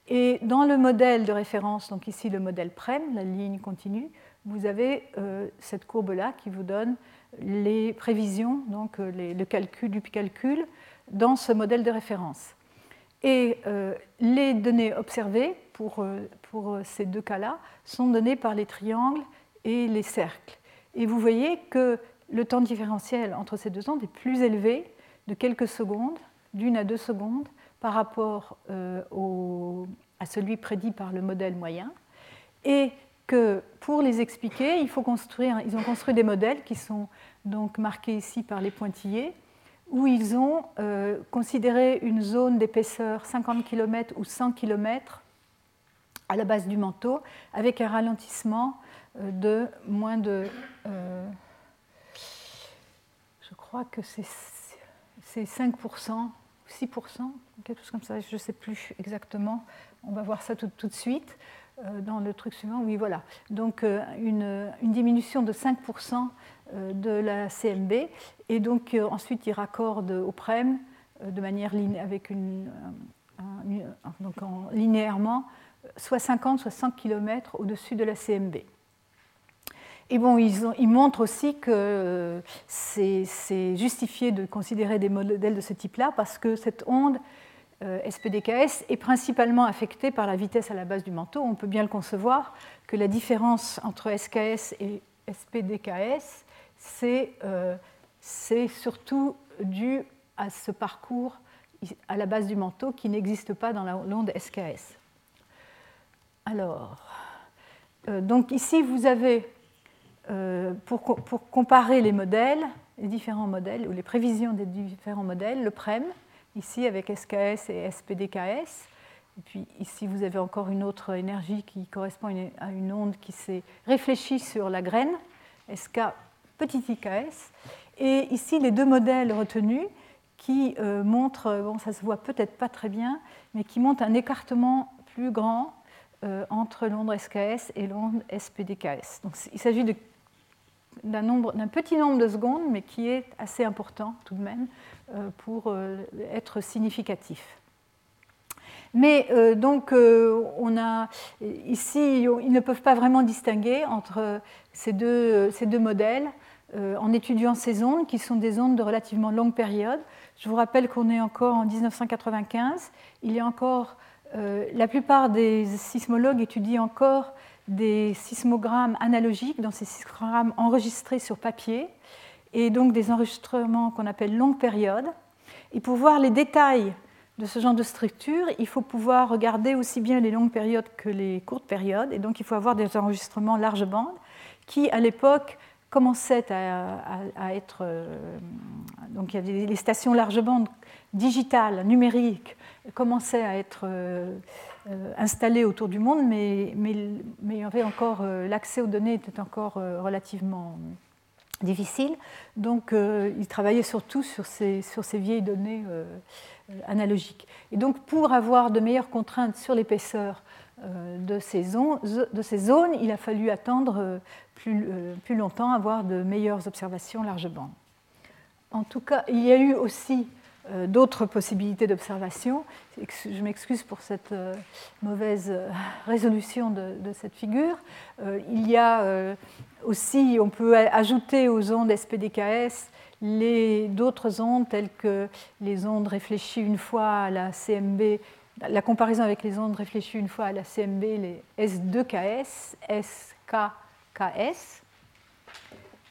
Et dans le modèle de référence, donc ici le modèle PREM, la ligne continue, vous avez cette courbe-là qui vous donne les prévisions, donc euh, le calcul du calcul, dans ce modèle de référence. Et euh, les données observées pour, euh, pour ces deux cas-là sont données par les triangles et les cercles. Et vous voyez que le temps différentiel entre ces deux ondes est plus élevé de quelques secondes, d'une à deux secondes, par rapport au, à celui prédit par le modèle moyen. Et que pour les expliquer, ils ont construit des modèles qui sont donc marqués ici par les pointillés, où ils ont euh, considéré une zone d'épaisseur 50 km ou 100 km à la base du manteau, avec un ralentissement euh, de moins de... Euh, je crois que c'est 5%, 6%, quelque chose comme ça, je ne sais plus exactement. On va voir ça tout de suite. Euh, dans le truc suivant, oui, voilà. Donc euh, une, diminution de 5% euh, de la CMB, et donc ensuite il raccorde au PREM de manière avec linéairement soit 50, soit 100 km au-dessus de la CMB. Et bon, ils, ils montrent aussi que c'est justifié de considérer des modèles de ce type-là parce que cette onde SPDKS est principalement affecté par la vitesse à la base du manteau. On peut bien le concevoir que la différence entre SKS et SPDKS, euh, c'est surtout dû à ce parcours à la base du manteau qui n'existe pas dans l'onde SKS. Alors, euh, donc ici vous avez, pour, pour, comparer les modèles, les différents modèles, ou les prévisions des différents modèles, le PREM, ici avec SKS et SPDKS. Et puis ici, vous avez encore une autre énergie qui correspond à une onde qui s'est réfléchie sur la graine, SK petit IKS. Et ici, les deux modèles retenus qui euh, montrent, bon, ça se voit peut-être pas très bien, mais qui montrent un écartement plus grand euh, entre l'onde SKS et l'onde SPDKS. Donc il s'agit d'un petit nombre de secondes, mais qui est assez important tout de même euh, pour euh, être significatif. Mais euh, donc, on a ici, ils ne peuvent pas vraiment distinguer entre ces deux, ces deux modèles en étudiant ces ondes, qui sont des ondes de relativement longue période. Je vous rappelle qu'on est encore en 1995. Il y a encore, la plupart des sismologues étudient encore des sismogrammes analogiques, dans ces sismogrammes enregistrés sur papier et donc des enregistrements qu'on appelle longue période. Et pour voir les détails de ce genre de structure, il faut pouvoir regarder aussi bien les longues périodes que les courtes périodes. Et donc il faut avoir des enregistrements large bande qui, à l'époque, commençaient à, être. Euh, donc il y avait les stations large bande digitales, numériques, commençaient à être euh, euh, installées autour du monde, mais, mais, encore. L'accès aux données était encore relativement difficile. Donc, euh, il travaillait surtout sur ces, vieilles données euh, analogiques. Et donc, pour avoir de meilleures contraintes sur l'épaisseur euh, de, ces zones, de ces zones, il a fallu attendre plus, plus longtemps, avoir de meilleures observations large bande. En tout cas, il y a eu aussi d'autres possibilités d'observation. Je m'excuse pour cette mauvaise résolution de, cette figure. Il y a aussi, on peut ajouter aux ondes SPDKS d'autres ondes telles que les ondes réfléchies une fois à la CMB, la comparaison avec les ondes réfléchies une fois à la CMB, les S2KS, SKKS.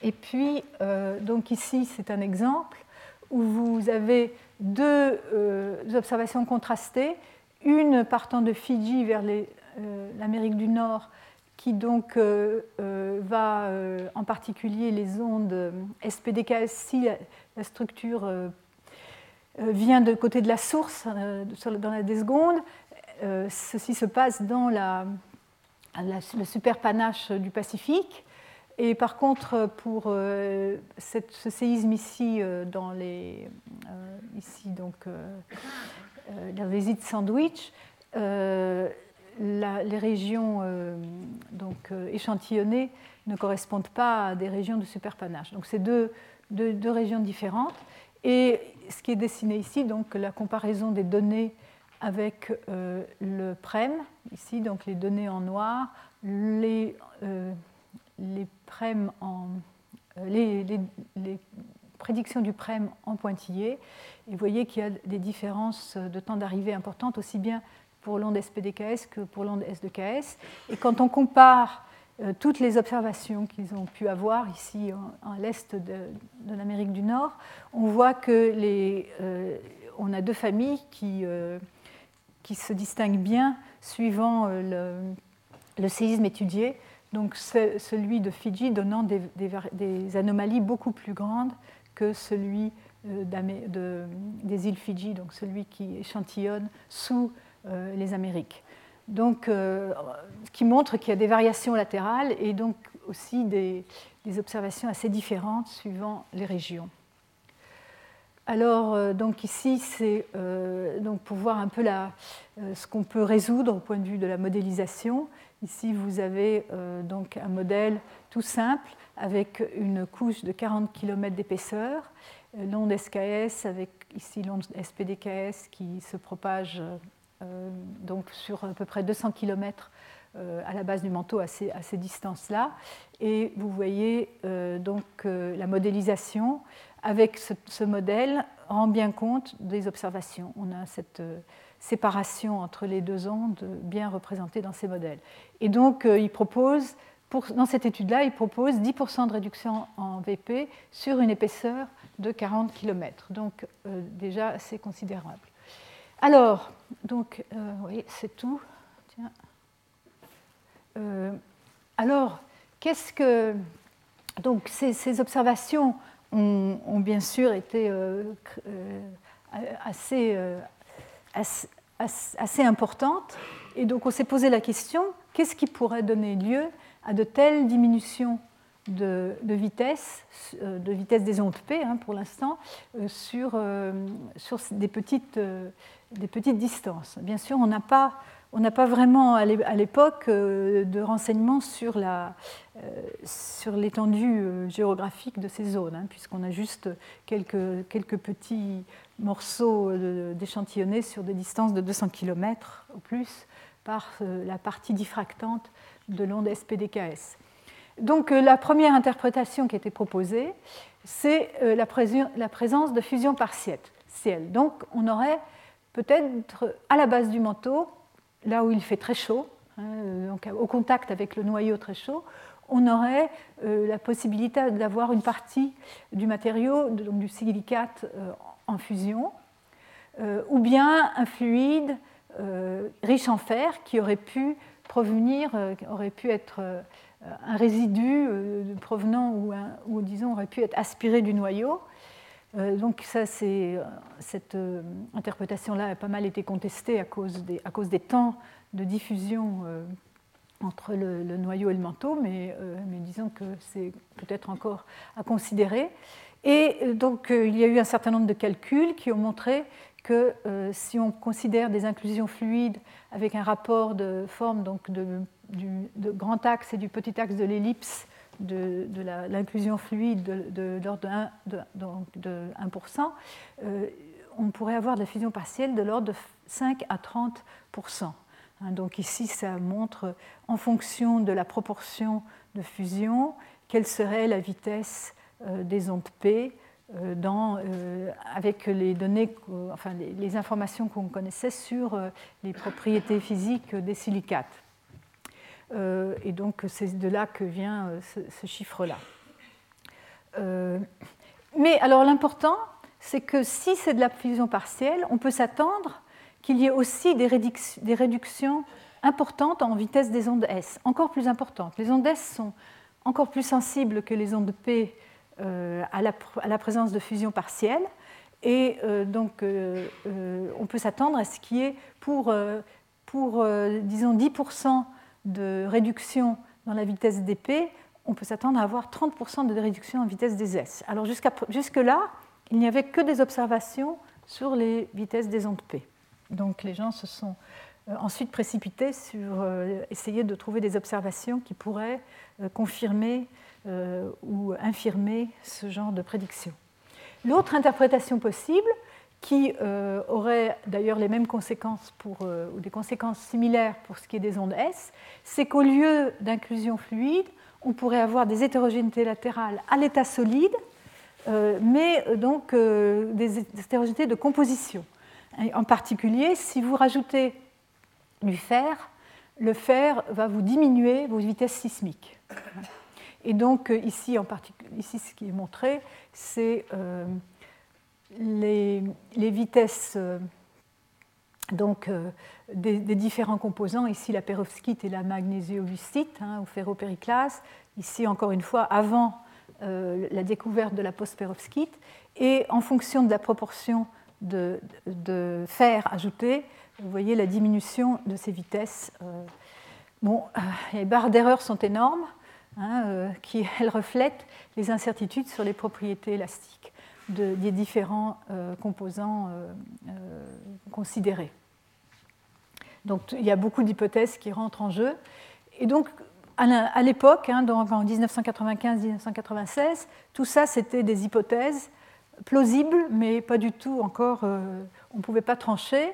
Et puis, euh, donc ici, c'est un exemple où vous avez deux euh, observations contrastées, une partant de Fidji vers euh, l'Amérique du Nord qui donc va en particulier les ondes SPDKS si la, structure vient de côté de la source dans la secondes. ceci se passe dans le super panache du Pacifique. Et par contre, pour euh, ce séisme ici, euh, dans les, euh, ici donc, dans les îles Sandwich, les régions donc, échantillonnées ne correspondent pas à des régions de superpanache. Donc c'est deux, deux, régions différentes. Et ce qui est dessiné ici, donc la comparaison des données avec le PREM, ici donc les données en noir, les les, en, euh, les, prédictions du PREM en pointillé. Et vous voyez qu'il y a des différences de temps d'arrivée importantes, aussi bien pour l'onde SPDKS que pour l'onde S2KS. Et quand on compare euh, toutes les observations qu'ils ont pu avoir ici à l'est de, l'Amérique du Nord, on voit que les, euh, on a deux familles qui, qui se distinguent bien suivant le, le séisme étudié donc celui de Fidji donnant des, anomalies beaucoup plus grandes que celui euh, des îles Fidji, donc celui qui échantillonne sous euh, les Amériques. Donc, euh, ce qui montre qu'il y a des variations latérales et donc aussi des, observations assez différentes suivant les régions. Alors, donc ici, c'est donc pour voir un peu ce qu'on peut résoudre au point de vue de la modélisation. Ici, vous avez euh, donc un modèle tout simple avec une couche de 40 km d'épaisseur, euh, l'onde SKS avec ici l'onde SPDKS qui se propage euh, donc sur à peu près 200 km à la base du manteau à ces, distances-là. Et vous voyez donc la modélisation avec ce, ce, modèle rend bien compte des observations. On a cette séparation entre les deux ondes bien représentées dans ces modèles. Et donc, euh, il propose, dans cette étude-là, il propose 10% de réduction en VP sur une épaisseur de 40 km. Donc, euh, déjà assez considérable. Alors, donc, euh, oui, c'est tout. alors, qu'est-ce que. Donc, ces, observations ont, bien sûr été assez assez, importante. Et donc on s'est posé la question, qu'est-ce qui pourrait donner lieu à de telles diminutions de, vitesse, euh, de vitesse des ondes P hein, pour l'instant, euh, sur, euh, sur des, petites, des petites distances? Bien sûr, on n'a pas on n'a pas vraiment à l'époque de renseignements sur l'étendue géographique de ces zones, hein, puisqu'on a juste quelques, quelques petits morceaux d'échantillonnés sur des distances de 200 km ou plus par euh, la partie diffractante de l'onde SPDKS. Donc euh, la première interprétation qui été proposée, c'est euh, la, présence de fusion partielle. Donc on aurait peut-être à la base du manteau, là où il fait très chaud, hein, donc au contact avec le noyau très chaud, on aurait la possibilité d'avoir une partie du matériau, du silicate en fusion, euh, ou bien un fluide euh, riche en fer qui aurait pu provenir, euh, aurait pu être un résidu provenant ou, disons aurait pu être aspiré du noyau. Donc ça, cette interprétation-là a pas mal été contestée à cause des, temps de diffusion entre le, noyau et le manteau, mais, disons que c'est peut-être encore à considérer. Et euh, donc, euh, il y a eu un certain nombre de calculs qui ont montré que euh, si on considère des inclusions fluides avec un rapport de forme donc de, grand axe et du petit axe de l'ellipse de, l'inclusion fluide de, l'ordre de 1%, de, 1% on pourrait avoir de la fusion partielle de l'ordre de 5 à 30%. Hein, donc ici, ça montre en fonction de la proportion de fusion, quelle serait la vitesse euh, des ondes P euh, dans, euh, avec les données, enfin les, informations qu'on connaissait sur les propriétés physiques des silicates. Et donc c'est de là que vient ce, chiffre-là. mais alors l'important, c'est que si c'est de la fusion partielle, on peut s'attendre qu'il y ait aussi des, réductions importante en vitesse des ondes S, encore plus importante. Les ondes S sont encore plus sensibles que les ondes P à la, présence de fusion partielle. Et donc, on peut s'attendre à ce qui est pour, pour disons, 10% de réduction dans la vitesse dp, on peut s'attendre à avoir 30% de réduction en vitesse des S. Alors jusque-là, il n'y avait que des observations sur les vitesses des ondes P. Donc les gens se sont euh, ensuite précipités sur euh, essayer de trouver des observations qui pourraient euh, confirmer ou infirmer ce genre de prédiction. L'autre interprétation possible, qui aurait d'ailleurs les mêmes conséquences pour, ou des conséquences similaires pour ce qui est des ondes S, c'est qu'au lieu d'inclusion fluide, on pourrait avoir des hétérogénéités latérales à l'état solide, euh, mais euh, donc euh, des hétérogénéités de composition. En particulier, si vous rajoutez du fer, le fer va vous diminuer vos vitesses sismiques. Et donc ici, en ici ce qui est montré, c'est les, vitesses donc, des, différents composants. Ici, la perovskite et la magnésiolustite, hein, ou ferropériclase. Ici, encore une fois, avant euh, la découverte de la post-perovskite. Et en fonction de la proportion de, fer ajouté, vous voyez la diminution de ces vitesses. Euh, euh, les barres d'erreur sont énormes, hein, qui, elles reflètent les incertitudes sur les propriétés élastiques des différents composants considérés. Donc il y a beaucoup d'hypothèses qui rentrent en jeu. Et donc, à l'époque, hein, en 1995-1996, tout ça, c'était des hypothèses plausibles, mais pas du tout encore, euh, on ne pouvait pas trancher.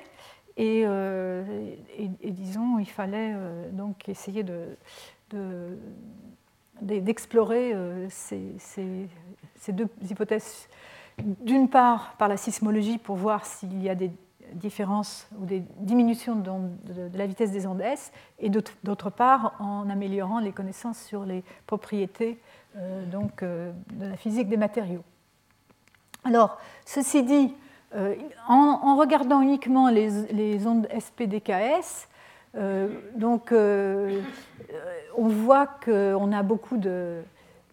Et, euh, disons, il fallait euh, donc essayer d'explorer ces, deux hypothèses, d'une part par la sismologie pour voir s'il y a des différences ou des diminutions de, la vitesse des ondes S, et d'autre part en améliorant les connaissances sur les propriétés euh, donc, euh, de la physique des matériaux. Alors, ceci dit, euh, en, regardant uniquement les, ondes SPDKS, on voit qu'on a beaucoup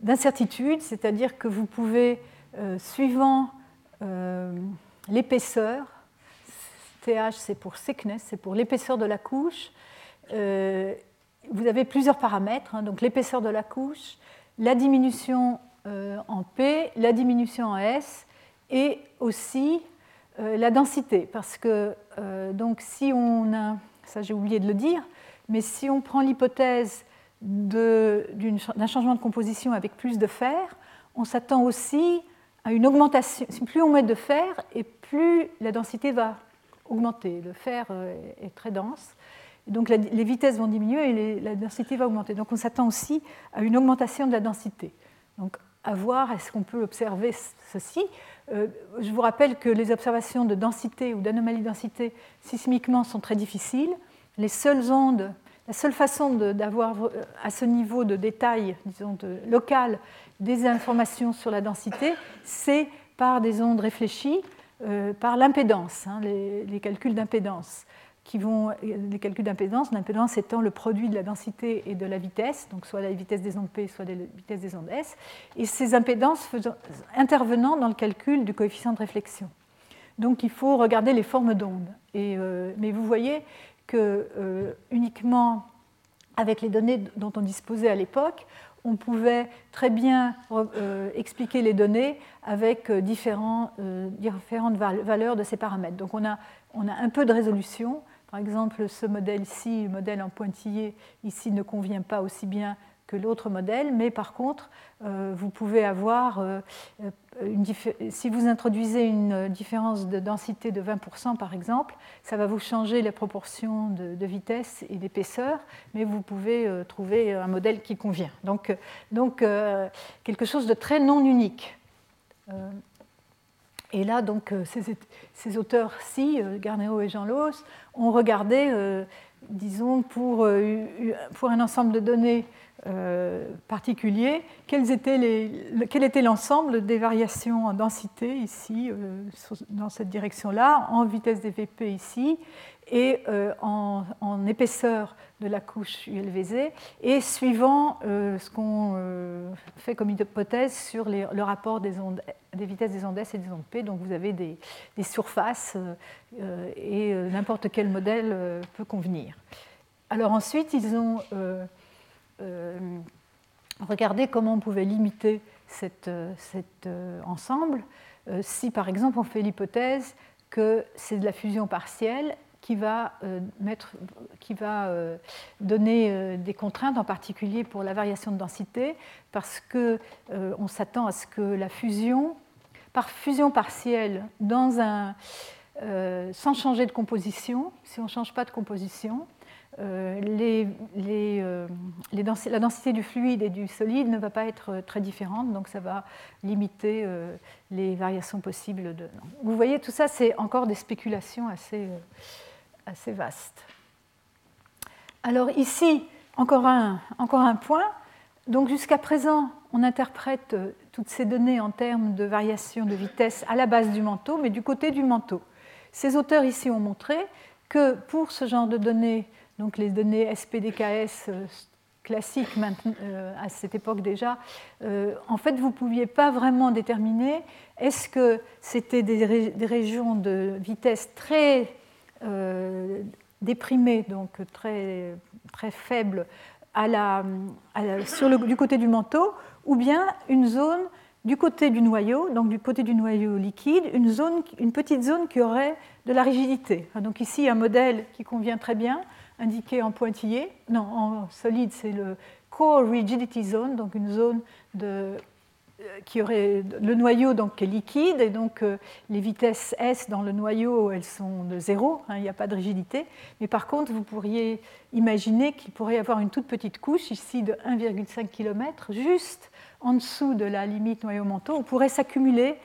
d'incertitudes, c'est-à-dire que vous pouvez, suivant l'épaisseur, TH, c'est pour thickness, c'est pour l'épaisseur de la couche. Euh, vous avez plusieurs paramètres, hein. donc l'épaisseur de la couche, la diminution euh, en P, la diminution en S, et aussi euh, la densité. Parce que donc si on a, ça j'ai oublié de le dire, mais si on prend l'hypothèse d'un changement de composition avec plus de fer, on s'attend aussi une augmentation. Plus on met de fer, et plus la densité va augmenter. Le fer euh, est très dense. Donc les vitesses vont diminuer et la densité va augmenter. Donc on s'attend aussi à une augmentation de la densité. Donc à voir, est-ce qu'on peut observer ceci? Euh, Je vous rappelle que les observations de densité ou d'anomalie de densité sismiquement sont très difficiles. Les seules ondes, la seule façon d'avoir euh, à ce niveau de détail, disons local, des informations sur la densité, c'est par des ondes réfléchies euh, par l'impédance, hein, les, calculs d'impédance. Qui vont, les calculs d'impédance, l'impédance étant le produit de la densité et de la vitesse, donc soit la vitesse des ondes P, soit la vitesse des ondes S, et ces impédances intervenant dans le calcul du coefficient de réflexion. Donc il faut regarder les formes d'ondes. Euh, mais vous voyez que euh, uniquement avec les données dont on disposait à l'époque, on pouvait très bien euh, expliquer les données avec euh, euh, différentes valeurs de ces paramètres. Donc on a, on a un peu de résolution. Par exemple, ce modèle-ci, le modèle en pointillé, ici ne convient pas aussi bien que l'autre modèle, mais par contre, euh, vous pouvez avoir, euh, une si vous introduisez une différence de densité de 20% par exemple, ça va vous changer les proportions de, vitesse et d'épaisseur, mais vous pouvez euh, trouver un modèle qui convient. Donc, donc quelque chose de très non unique. Et là, donc, ces, auteurs-ci, Garnero et Jean Loos, ont regardé, disons, pour, pour un ensemble de données particulier, étaient les, quel était l'ensemble des variations en densité ici, dans cette direction-là, en vitesse des VP ici, et en, en, épaisseur de la couche ULVZ, et suivant ce qu'on fait comme hypothèse sur le rapport des, ondes, des vitesses des ondes S et des ondes P. Donc vous avez des, des surfaces et n'importe quel modèle peut convenir. Alors ensuite, ils ont euh, euh, regardé comment on pouvait limiter cet, euh, ensemble. si par exemple on fait l'hypothèse que c'est de la fusion partielle qui va, mettre, qui va donner des contraintes, en particulier pour la variation de densité, parce qu'on s'attend à ce que la fusion, par fusion partielle, dans un, sans changer de composition, si on ne change pas de composition, euh, euh, la densité du fluide et du solide ne va pas être très différente, donc ça va limiter euh, les variations possibles. De... Vous voyez, tout ça, c'est encore des spéculations assez, assez vastes. Alors ici, encore un, encore un point. Donc jusqu'à présent, on interprète toutes ces données en termes de variation de vitesse à la base du manteau, mais du côté du manteau. Ces auteurs ici ont montré que pour ce genre de données donc les données SPDKS euh, classiques euh, à cette époque déjà, euh, en fait, vous ne pouviez pas vraiment déterminer est-ce que c'était des, régions de vitesse très déprimées, donc très, très faibles sur le, du côté du manteau, ou bien une zone du côté du noyau, donc du côté du noyau liquide, une, zone, une petite zone qui aurait de la rigidité. Donc ici, un modèle qui convient très bien, indiqué en pointillé. Non, en solide, c'est le Core Rigidity Zone, donc une zone de, euh, qui aurait le noyau donc, est liquide, et donc euh, les vitesses S dans le noyau, elles sont de zéro, hein, il n'y a pas de rigidité. Mais par contre, vous pourriez imaginer qu'il pourrait y avoir une toute petite couche, ici de 1,5 km, juste en dessous de la limite noyau-manteau, où pourraient s'accumuler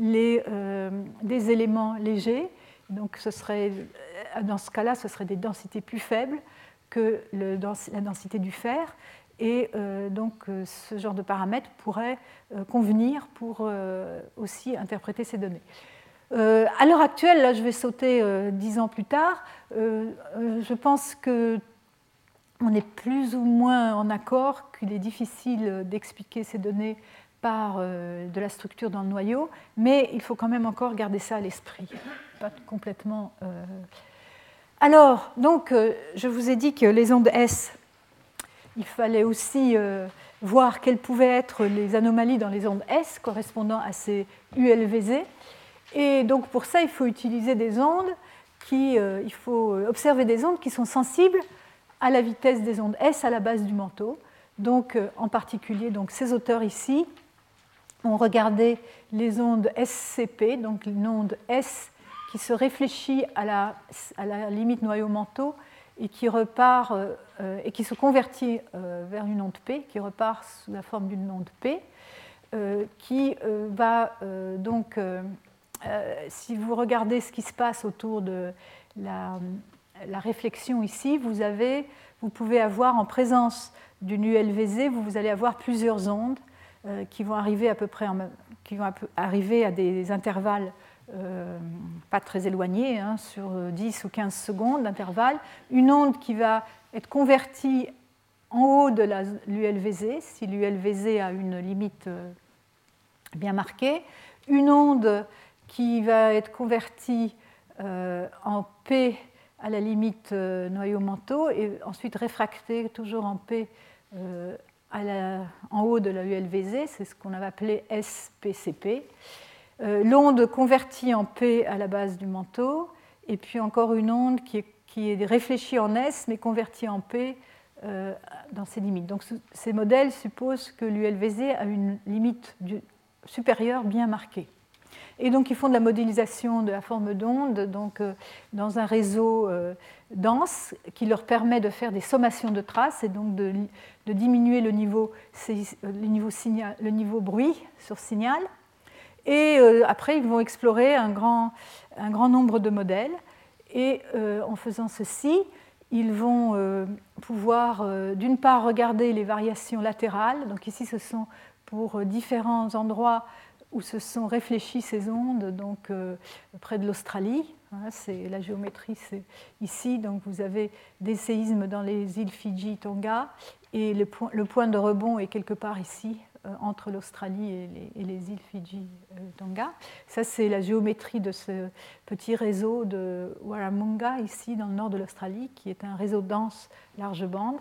euh, des éléments légers. Donc ce serait euh, dans ce cas-là, ce serait des densités plus faibles que la densité du fer. Et euh, donc euh, ce genre de paramètres pourrait convenir pour aussi interpréter ces données. à l'heure actuelle, là je vais sauter dix ans plus tard, je pense que on est plus ou moins en accord qu'il est difficile d'expliquer ces données par de la structure dans le noyau, mais il faut quand même encore garder ça à l'esprit, pas complètement alors, donc, euh, je vous ai dit que les ondes S, il fallait aussi euh, voir quelles pouvaient être les anomalies dans les ondes S correspondant à ces ULVZ. Et donc, pour ça, il faut utiliser des ondes qui, euh, il faut observer des ondes qui sont sensibles à la vitesse des ondes S à la base du manteau. Donc, en particulier, donc, ces auteurs ici ont regardé les ondes SCP, donc une onde S qui se réfléchit à la, à la limite noyau-manteau et qui repart euh, euh, et qui se convertit euh, vers une onde P, qui repart sous la forme d'une onde P, qui va donc, si vous regardez ce qui se passe autour de la, la réflexion ici, vous, avez, vous pouvez avoir en présence d'une ULVZ, vous, vous allez avoir plusieurs ondes qui vont arriver à peu près en, qui vont arriver à des intervalles euh, pas très éloignée, hein, sur 10 ou 15 secondes d'intervalle, une onde qui va être convertie en haut de l'ULVZ, si l'ULVZ a une limite euh, bien marquée, une onde qui va être convertie euh, en P à la limite noyau-manteau et ensuite réfractée toujours en P en haut de la ULVZ, c'est ce qu'on avait appelé SPCP. Euh, l'onde convertie en P à la base du manteau, et puis encore une onde qui est, réfléchie en S, mais convertie en P euh, dans ses limites. Donc ces modèles supposent que l'ULVZ a une limite supérieure bien marquée. Et donc ils font de la modélisation de la forme d'onde euh, dans un réseau dense qui leur permet de faire des sommations de traces et donc de, diminuer le niveau bruit sur signal. Et euh, après, ils vont explorer un grand, un grand nombre de modèles. Et euh, en faisant ceci, ils vont pouvoir d'une part regarder les variations latérales. Donc ici, ce sont pour différents endroits où se sont réfléchies ces ondes, donc près de l'Australie. Hein, c'est la géométrie, c'est ici. Donc vous avez des séismes dans les îles Fidji, Tonga, et le point, le point de rebond est quelque part ici, euh, entre l'Australie et, les, îles Fidji, euh. Ça, c'est la géométrie de ce petit réseau de Warramunga, ici, dans le nord de l'Australie, qui est un réseau dense, large bande.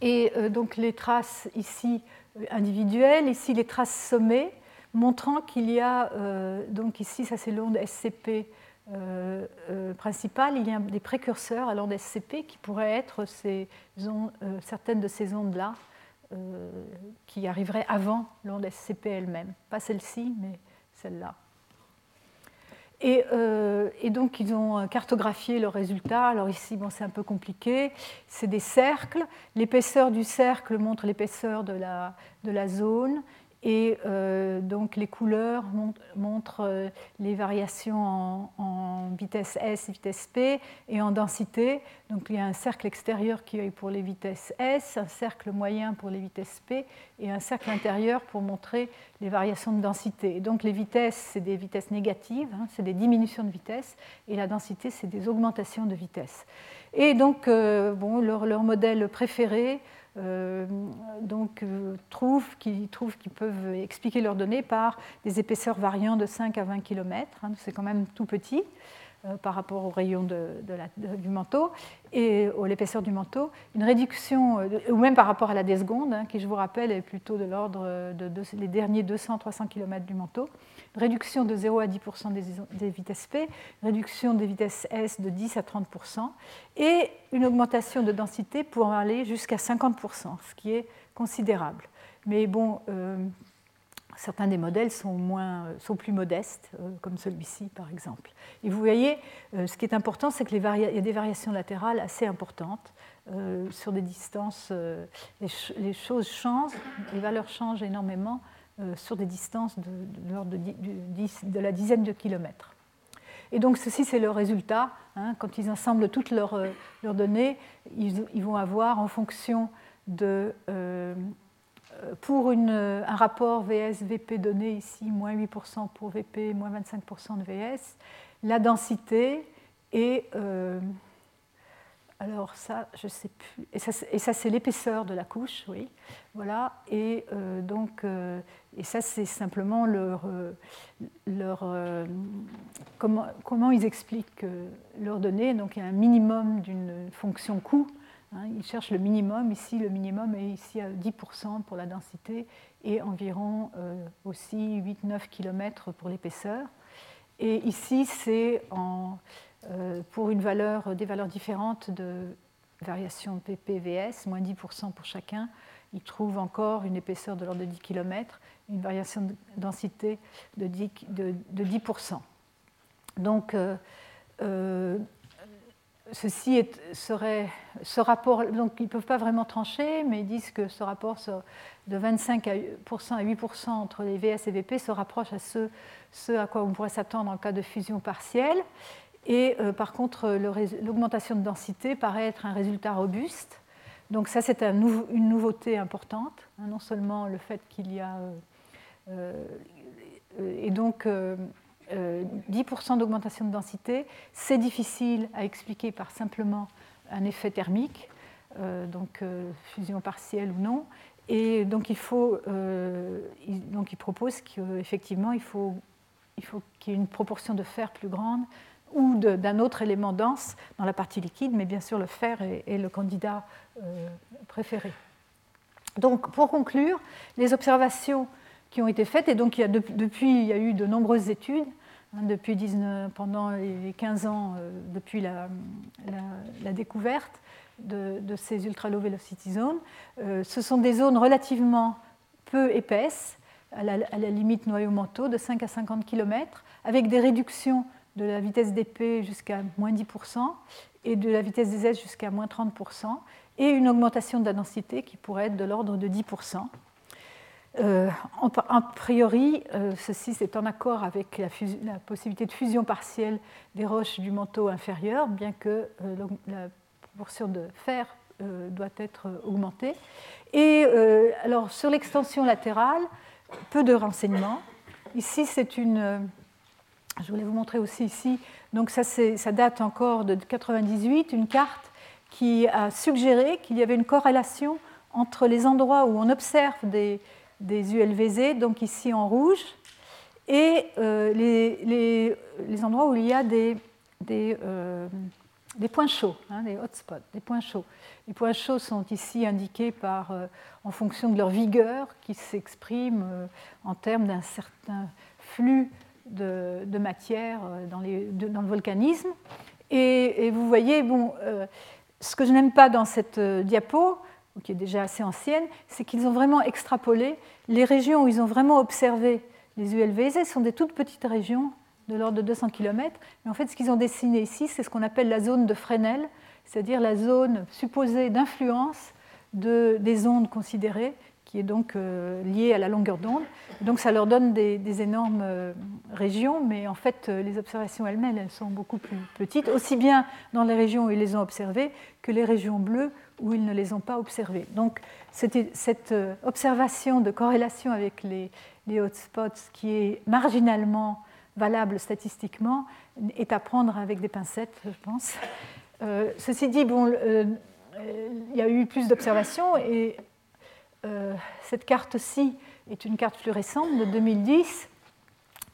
Et euh, donc les traces ici individuelles, ici les traces sommées, montrant qu'il y a, donc ici, ça c'est l'onde SCP euh, euh, principale, il y a des précurseurs à l'onde SCP qui pourraient être ces euh, certaines de ces ondes-là qui arriveraient avant l'onde SCP elle-même. Pas celle-ci, mais celle-là. Et, et, donc, ils ont cartographié le résultat. Alors ici, bon, c'est un peu compliqué. C'est des cercles. L'épaisseur du cercle montre l'épaisseur de la, de la zone. Et euh, donc les couleurs montrent, euh, les variations en, vitesse S vitesse P et en densité. Donc il y a un cercle extérieur qui est pour les vitesses S, un cercle moyen pour les vitesses P et un cercle intérieur pour montrer les variations de densité. donc les vitesses, c'est des vitesses négatives, hein, c'est des diminutions de vitesse, et la densité, c'est des augmentations de vitesse. Et donc, euh, bon, leur modèle préféré, euh, donc, euh, trouvent qu'ils peuvent expliquer leurs données par des épaisseurs variant de 5 à 20 km. Hein, c'est quand même tout petit euh, par rapport au rayon de, du manteau et à l'épaisseur du manteau. Une réduction, ou même par rapport à la D seconde, hein, qui je vous rappelle est plutôt de l'ordre des de, derniers 200-300 km du manteau réduction de 0 à 10% des, vitesses P, réduction des vitesses S de 10 à 30% et une augmentation de densité pour aller jusqu'à 50 ce qui est considérable. Mais bon, euh, certains des modèles sont, moins, sont plus modestes, euh, comme celui-ci par exemple. Et vous voyez, euh, ce qui est important, c'est qu'il y a des variations latérales assez importantes. sur des distances, les, choses changent, les valeurs changent énormément sur des distances de, de, la dizaine de kilomètres. Et donc ceci, c'est le résultat. Hein. quand ils assemblent toutes leurs, euh, données, ils, vont avoir en fonction de... Euh, pour un rapport VS-VP donné ici, moins 8% pour VP, moins 25% de VS, la densité et alors ça, je ne sais plus. Et ça, c'est l'épaisseur de la couche, oui. Voilà. Et euh, donc, euh, et ça, c'est simplement leur, euh, leur comment, comment, ils expliquent leurs données. Donc, il y a un minimum d'une fonction coût. Hein. ils cherchent le minimum. Ici, le minimum est ici à 10% pour la densité et environ aussi 8-9 km pour l'épaisseur. Et ici, c'est en pour une valeur, des valeurs différentes de variation PPVS, moins 10% pour chacun, ils trouvent encore une épaisseur de l'ordre de 10 km, une variation de densité de 10%. De, 10%. Donc, euh, euh, ceci serait, ce rapport, donc ils ne peuvent pas vraiment trancher, mais ils disent que ce rapport de 25% à 8% entre les VS et VP se rapproche à ce à quoi on pourrait s'attendre en cas de fusion partielle. Et euh, par contre, l'augmentation de densité paraît être un résultat robuste. Donc ça, c'est une nouveauté importante, hein, non seulement le fait qu'il y a... Euh, euh, et donc, 10% d'augmentation de densité, c'est difficile à expliquer par simplement un effet thermique, donc fusion partielle ou non. Et donc il faut, donc propose qu'effectivement il faut, il faut qu'il y ait une proportion de fer plus grande ou d'un autre élément dense dans la partie liquide, mais bien sûr le fer est, le candidat euh, préféré. Donc pour conclure, les observations qui ont été faites, et donc il y a depuis il y a eu de nombreuses études, hein, depuis 19, pendant les 15 ans euh, depuis la, découverte de, ces ultra-low velocity zones, euh, ce sont des zones relativement peu épaisses, à la, à la limite noyau-manteau, de 5 à 50 km, avec des réductions de la vitesse d'épée jusqu'à moins 10% et de la vitesse des S jusqu'à moins 30%, et une augmentation de la densité qui pourrait être de l'ordre de 10%. a priori, ceci c'est en accord avec la, la, possibilité de fusion partielle des roches du manteau inférieur, bien que la proportion de fer doit être augmentée. Et alors sur l'extension latérale, peu de renseignements. Ici, c'est une. Je voulais vous montrer aussi ici. Donc ça, ça date encore de 98, une carte qui a suggéré qu'il y avait une corrélation entre les endroits où on observe des, ULVZ, donc ici en rouge, et euh, les, endroits où il y a des, euh, points chauds, hein, des hotspots, des points chauds. Les points chauds sont ici indiqués par, euh, en fonction de leur vigueur, qui s'exprime en termes d'un certain flux de, matière dans, les, dans, le volcanisme. Et, vous voyez, bon, ce que je n'aime pas dans cette euh, diapo, qui est déjà assez ancienne, c'est qu'ils ont vraiment extrapolé les régions où ils ont vraiment observé les ULVZ sont des toutes petites régions de l'ordre de 200 km. Et en fait, ce qu'ils ont dessiné ici, c'est ce qu'on appelle la zone de Fresnel, c'est-à-dire la zone supposée d'influence de, des ondes considérées est donc euh, lié à la longueur d'onde. Donc ça leur donne des, énormes euh, régions, mais en fait euh, les observations elles-mêmes elles sont beaucoup plus petites, aussi bien dans les régions où ils les ont observées que les régions bleues où ils ne les ont pas observées. Donc cette, cette observation de corrélation avec les, les, hotspots qui est marginalement valable statistiquement est à prendre avec des pincettes, je pense. ceci dit, bon, il y a eu plus d'observations et euh, cette carte-ci est une carte fluorescente de 2010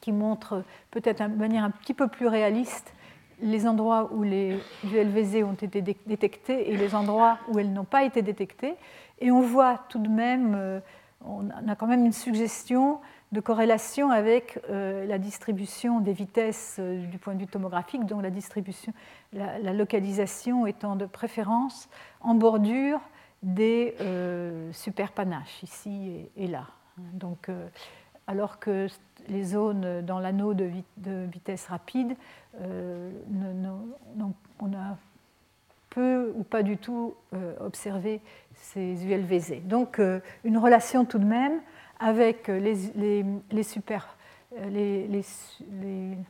qui montre peut-être de manière un petit peu plus réaliste les endroits où les ULVZ ont été détectés et les endroits où elles n'ont pas été détectées. Et on voit tout de même, euh, on a quand même une suggestion de corrélation avec euh, la distribution des vitesses du point de vue tomographique, donc la distribution, la localisation étant de préférence en bordure des euh, superpanaches ici et, là. Donc, euh, alors que les zones dans l'anneau de, vitesse rapide, euh, on a peu ou pas du tout observé ces ULVZ. Donc une relation tout de même avec les, super, les,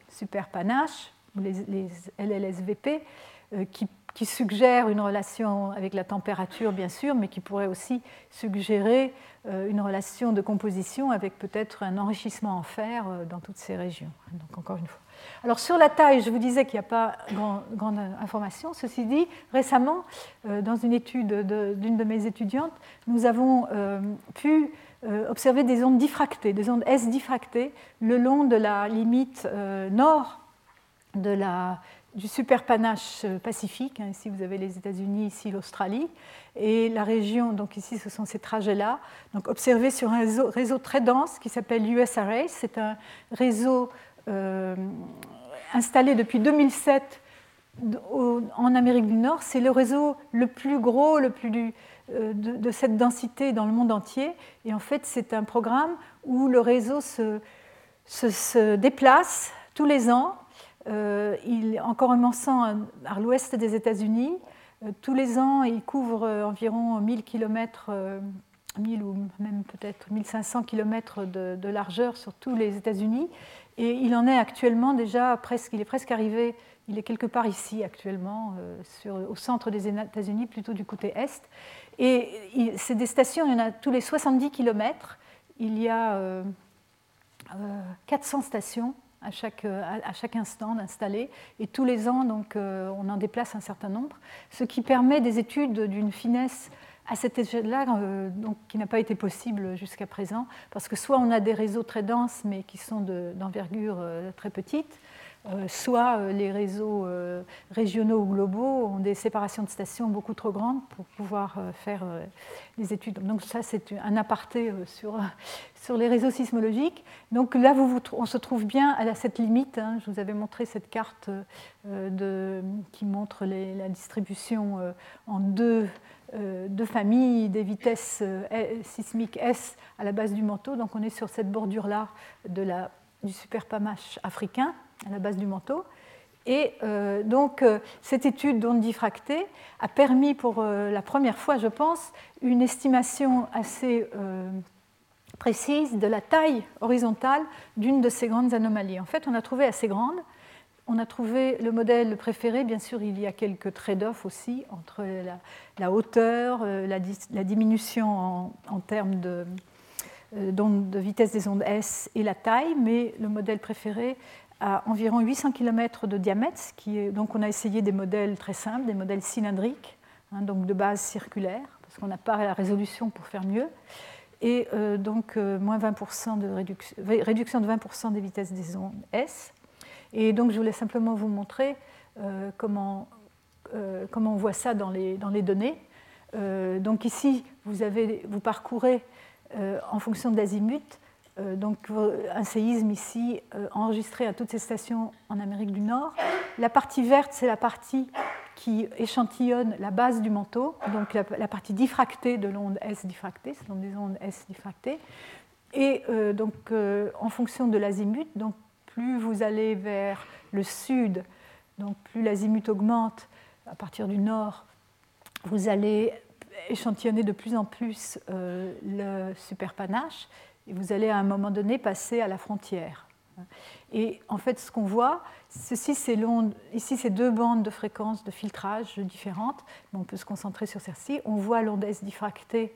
superpanaches, les LLSVP, qui qui suggère une relation avec la température, bien sûr, mais qui pourrait aussi suggérer euh, une relation de composition avec peut-être un enrichissement en fer euh, dans toutes ces régions. Donc, encore une fois. Alors, sur la taille, je vous disais qu'il n'y a pas grande information. Ceci dit, récemment, euh, dans une étude d'une de, mes étudiantes, nous avons pu observer des ondes diffractées, des ondes S diffractées, le long de la limite nord de la du superpanache pacifique. Hein, ici, vous avez les États-Unis, ici l'Australie. Et la région, donc ici, ce sont ces trajets-là. Donc, observés sur un réseau, très dense qui s'appelle USRA. C'est un réseau euh, installé depuis 2007 en Amérique du Nord. C'est le réseau le plus gros, le plus euh, de, cette densité dans le monde entier. Et en fait, c'est un programme où le réseau se, déplace tous les ans euh, il, encore un à l'ouest des États-Unis. Euh, tous les ans, il couvre euh, environ 1000 km, 1000 ou même peut-être 1500 km de, largeur sur tous les États-Unis. Et il en est actuellement déjà presque, il est presque arrivé, il est quelque part ici actuellement, au centre des États-Unis, plutôt du côté est. Et c'est des stations, il y en a tous les 70 km. Il y a 400 stations à chaque, à chaque instant d'installer. Et tous les ans, donc, euh, on en déplace un certain nombre, ce qui permet des études d'une finesse à cette échelle-là euh, qui n'a pas été possible jusqu'à présent, parce que soit on a des réseaux très denses, mais qui sont d'envergure euh, très petite, euh, soit euh, les réseaux euh, régionaux ou globaux ont des séparations de stations beaucoup trop grandes pour pouvoir faire les études. Donc ça, c'est un aparté sur, sur les réseaux sismologiques. Donc là, on se trouve bien à cette limite. Hein. Je vous avais montré cette carte qui montre la distribution en deux, familles des vitesses sismiques S à la base du manteau. Donc on est sur cette bordure-là du superpamache africain à la base du manteau. Et euh, donc, euh, cette étude d'ondes diffractées a permis pour euh, la première fois, je pense, une estimation assez précise de la taille horizontale d'une de ces grandes anomalies. En fait, on a trouvé assez grande. On a trouvé le modèle préféré, bien sûr, il y a quelques trade-offs aussi entre la, hauteur, la, diminution en, termes de, de, vitesse des ondes S et la taille, mais le modèle préféré a environ 800 km de diamètre, donc on a essayé des modèles très simples, des modèles cylindriques, hein, donc de base circulaire, parce qu'on n'a pas la résolution pour faire mieux et euh, donc euh, moins 20% de réduction, réduction de 20% des vitesses des ondes S. Et donc je voulais simplement vous montrer euh, comment, comment on voit ça dans les, dans les données. donc ici, vous, avez, vous parcourez en fonction de l'azimut donc un séisme ici enregistré à toutes ces stations en Amérique du Nord. La partie verte, c'est la partie qui échantillonne la base du manteau, donc la, partie diffractée de l'onde S diffractée, ce sont des ondes S diffractées. Et euh, donc, euh, en fonction de l'azimut, donc plus vous allez vers le sud, donc plus l'azimut augmente à partir du nord, vous allez échantillonner de plus en plus euh, le superpanache et vous allez à un moment donné passer à la frontière. Et en fait, ce qu'on voit, ceci, c'est ici, c'est deux bandes de fréquences de filtrage différentes. on peut se concentrer sur celle-ci. On voit l'onde S diffractée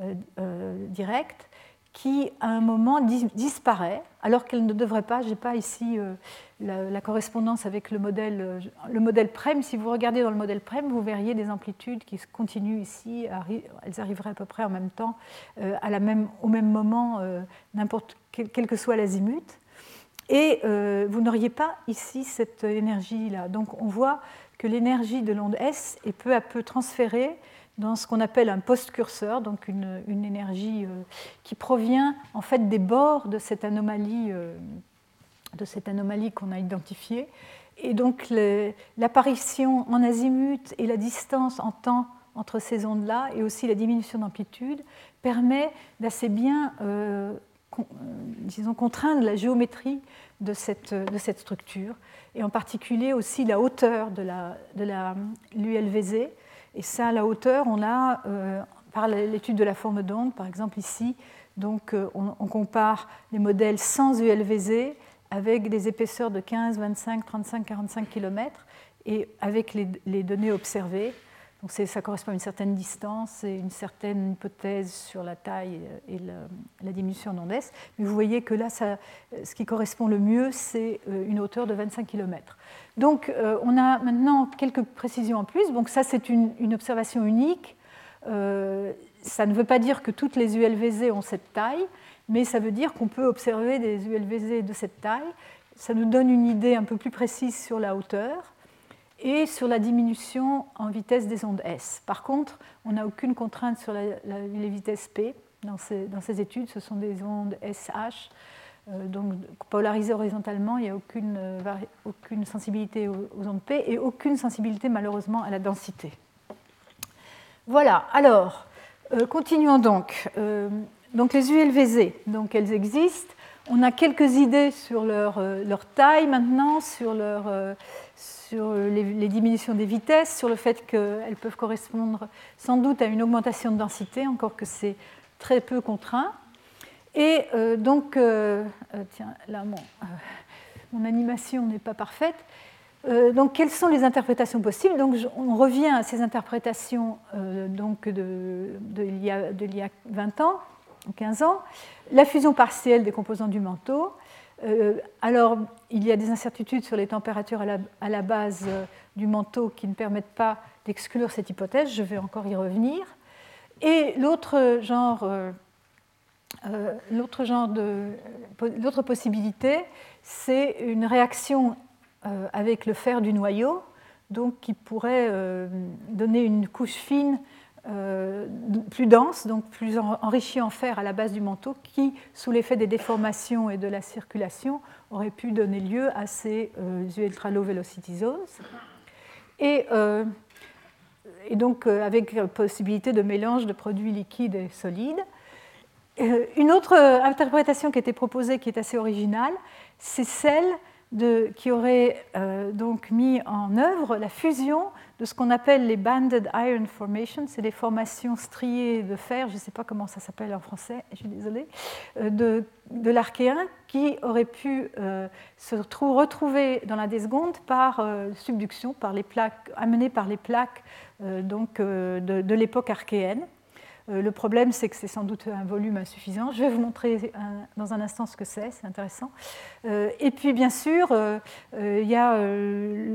euh, euh, directe qui, à un moment, disparaît, alors qu'elle ne devrait pas. Je n'ai pas ici euh, la, correspondance avec le modèle, le modèle PREM. Si vous regardez dans le modèle PREM, vous verriez des amplitudes qui continuent ici. Elles arriveraient à peu près en même temps, même, au même moment, n'importe quel que soit l'azimut. Et euh, vous n'auriez pas ici cette énergie-là. Donc on voit que l'énergie de l'onde S est peu à peu transférée dans ce qu'on appelle un post-curseur, donc une, énergie euh, qui provient en fait des bords de cette anomalie, euh, de anomalie qu'on a identifiée. Et donc l'apparition en azimut et la distance en temps entre ces ondes-là, et aussi la diminution d'amplitude, permet d'assez bien disons, contraindre la géométrie de cette, de structure, et en particulier aussi la hauteur de l'ULVZ. La, et ça, la hauteur, on a, euh, par l'étude de la forme d'onde, par exemple ici, donc euh, on, compare les modèles sans ULVZ avec des épaisseurs de 15, 25, 35, 45 km, et avec les données observées, donc ça correspond à une certaine distance et une certaine hypothèse sur la taille et la, diminution d'ondes. Mais vous voyez que là, ce qui correspond le mieux, c'est euh, une hauteur de 25 km. Donc euh, on a maintenant quelques précisions en plus. Donc ça, c'est une, observation unique. Euh, ça ne veut pas dire que toutes les ULVZ ont cette taille, mais ça veut dire qu'on peut observer des ULVZ de cette taille. Ça nous donne une idée un peu plus précise sur la hauteur et sur la diminution en vitesse des ondes S. Par contre, on n'a aucune contrainte sur les vitesses P dans ces, dans ces, études. Ce sont des ondes SH, euh, donc polarisées horizontalement. Il n'y a aucune, euh, aucune sensibilité aux, ondes P et aucune sensibilité malheureusement à la densité. Voilà, alors, euh, continuons donc. donc les ULVZ, donc elles existent. On a quelques idées sur leur, leur taille maintenant, sur leur les, diminutions des vitesses, sur le fait qu'elles peuvent correspondre sans doute à une augmentation de densité, encore que c'est très peu contraint. Et euh, donc, euh, euh, tiens, là, mon, animation n'est pas parfaite. donc, quelles sont les interprétations possibles? Donc, On revient à ces interprétations donc y a, de, y a 20 ans, 15 ans. La fusion partielle des composants du manteau, euh, alors, il y a des incertitudes sur les températures à la, base euh, du manteau qui ne permettent pas d'exclure cette hypothèse. Je vais encore y revenir. Et l'autre genre, euh, de, l'autre possibilité, c'est une réaction avec le fer du noyau, donc qui pourrait donner une couche fine euh, plus dense, donc plus enrichi en fer à la base du manteau, qui, sous l'effet des déformations et de la circulation, aurait pu donner lieu à ces euh, ultra low velocity zones. Et, euh, et donc avec possibilité de mélange de produits liquides et solides. Une autre interprétation qui été proposée, qui est assez originale, c'est celle qui aurait euh, donc mis en œuvre la fusion de ce qu'on appelle les banded iron formations, c'est des formations striées de fer, je ne sais pas comment ça s'appelle en français, je suis désolée, euh, de, l'archéen qui aurait pu euh, se retrouver dans la desgonde par subduction, par les plaques, amenées par les plaques donc, de l'époque archéenne. Euh, le problème, c'est que c'est sans doute un volume insuffisant. Je vais vous montrer dans un instant ce que c'est, c'est intéressant. Euh, et puis, bien sûr, euh, il y a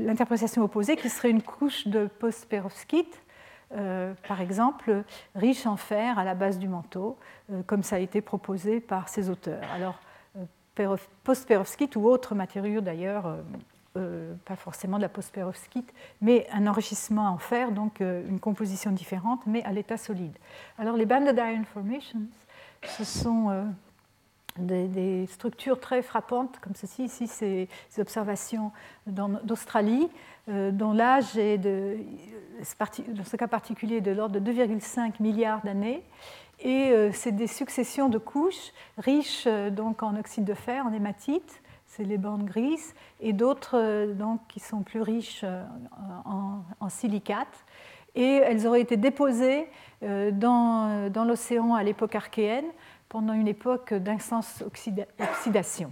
l'interprétation opposée qui serait une couche de post-perovskite, par exemple, riche en fer à la base du manteau, comme ça a été proposé par ces auteurs. Alors, post-perovskite ou autres matériaux d'ailleurs euh, pas forcément de la postperovskite, mais un enrichissement en fer, donc euh, une composition différente, mais à l'état solide. Alors les banded iron formations, ce sont euh, des, structures très frappantes, comme ceci. Ici, c'est des observations d'Australie, dont l'âge est, de, dans ce cas particulier, de l'ordre de 2,5 milliards d'années. Et c'est des successions de couches riches donc, en oxyde de fer, en hématite, c'est les bandes grises, et d'autres euh, donc, qui sont plus riches euh, en, en, silicate. Et elles auraient été déposées euh, dans, dans l'océan à l'époque archéenne, pendant une époque d'intense oxydation.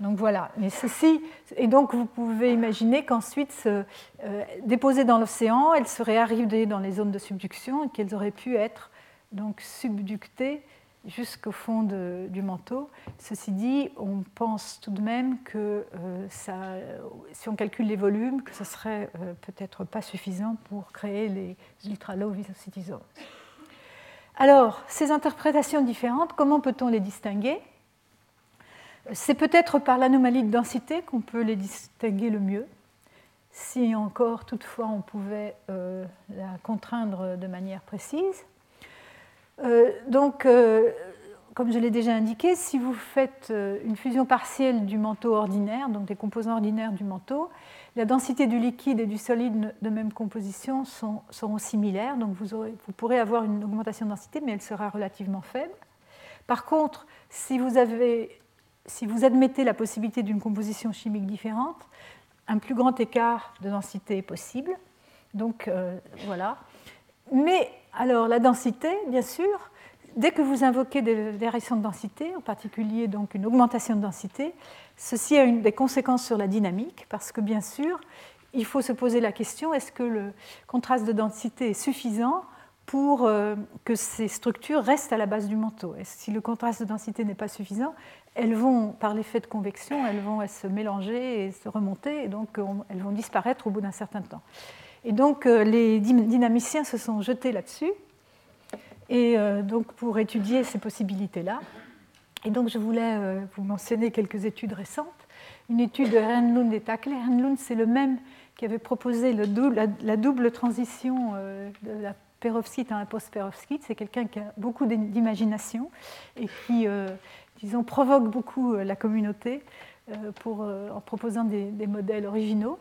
Donc voilà, mais ceci, et donc vous pouvez imaginer qu'ensuite, déposées dans l'océan, elles seraient arrivées dans les zones de subduction et qu'elles auraient pu être donc subductées jusqu'au fond du manteau. Ceci dit, on pense tout de même que euh, si on calcule les volumes, que ce serait euh, peut-être pas suffisant pour créer les ultra-low viscosity zones. Alors, ces interprétations différentes, comment peut-on les distinguer? C'est peut-être par l'anomalie de densité qu'on peut les distinguer le mieux. Si encore, toutefois, on pouvait euh, la contraindre de manière précise. Euh, donc, euh, comme je l'ai déjà indiqué, si vous faites euh, une fusion partielle du manteau ordinaire, donc des composants ordinaires du manteau, la densité du liquide et du solide de même composition seront similaires, donc vous, pourrez avoir une augmentation de densité, mais elle sera relativement faible. Par contre, si vous admettez la possibilité d'une composition chimique différente, un plus grand écart de densité est possible. Donc voilà. Mais alors la densité, bien sûr, dès que vous invoquez des variations de densité, en particulier donc une augmentation de densité, ceci a des conséquences sur la dynamique, parce que bien sûr, il faut se poser la question est-ce que le contraste de densité est suffisant pour euh, que ces structures restent à la base du manteau? Si le contraste de densité n'est pas suffisant, elles vont, par l'effet de convection, elles vont se mélanger et se remonter, et donc elles vont disparaître au bout d'un certain temps. Et donc euh, les dynamiciens se sont jetés là-dessus, et euh, donc pour étudier ces possibilités-là. Et donc je voulais euh, vous mentionner quelques études récentes. Une étude de Renlund et Takle. Renlund, c'est le même qui avait proposé la, double transition de la perovskite à la post-perovskite. C'est quelqu'un qui a beaucoup d'imagination et qui, disons, provoque beaucoup la communauté pour, en proposant des modèles originaux.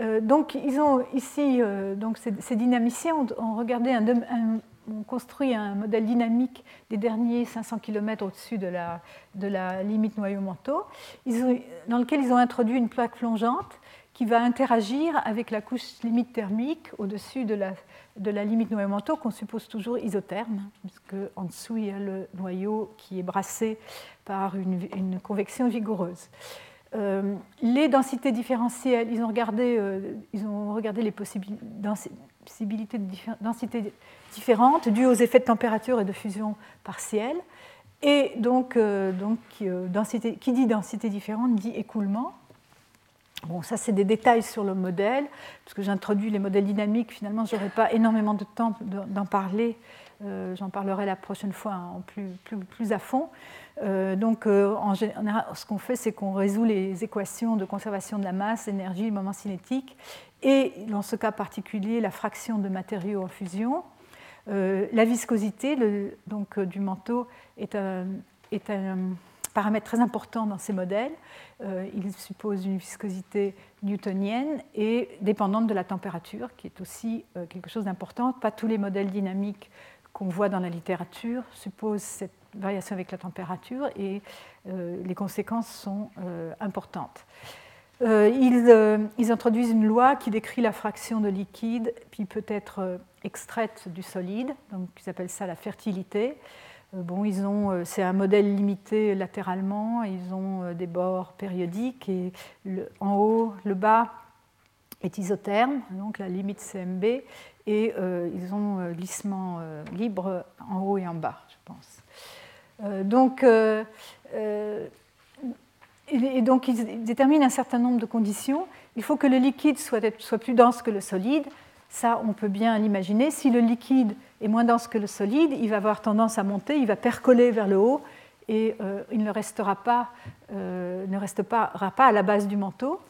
Euh, donc, ils ont ici, euh, donc ces, dynamiciens ont, regardé ont construit un modèle dynamique des derniers 500 km au-dessus de la, limite noyau-manteau, dans lequel ils ont introduit une plaque plongeante qui va interagir avec la couche limite thermique au-dessus de la, limite noyau-manteau, qu'on suppose toujours isotherme, puisque en dessous il y a le noyau qui est brassé par une convection vigoureuse. Euh, les densités différentielles, ils ont regardé, euh, ils ont regardé les possibilités de densité différentes dues aux effets de température et de fusion partielle. Et donc, euh, donc qui dit densité différente dit écoulement. Bon, ça, c'est des détails sur le modèle, parce que j'introduis les modèles dynamiques. Finalement, je n'aurai pas énormément de temps d'en parler. J'en parlerai la prochaine fois en plus, à fond. Euh, donc, euh, en général, ce qu'on fait, c'est qu'on résout les équations de conservation de la masse, l'énergie, le moment cinétique, et dans ce cas particulier, la fraction de matériaux en fusion. Euh, la viscosité donc, du manteau est un, paramètre très important dans ces modèles. il suppose une viscosité newtonienne et dépendante de la température, qui est aussi quelque chose d'important. Pas tous les modèles dynamiques qu'on voit dans la littérature supposent cette variation avec la température et euh, les conséquences sont euh, importantes. ils, ils, introduisent une loi qui décrit la fraction de liquide, puis peut être extraite du solide, donc ils appellent ça la fertilité. Bon, ils ont, c'est un modèle limité latéralement, ils ont des bords périodiques et en haut, le bas est isotherme, donc la limite CMB, et euh, ils ont euh, glissement euh, libre en haut et en bas, je pense. donc, et donc, ils déterminent un certain nombre de conditions. Il faut que le liquide soit, plus dense que le solide. Ça, on peut bien l'imaginer. Si le liquide est moins dense que le solide, il va avoir tendance à monter, il va percoler vers le haut et il ne restera pas, ne restera pas à la base du manteau.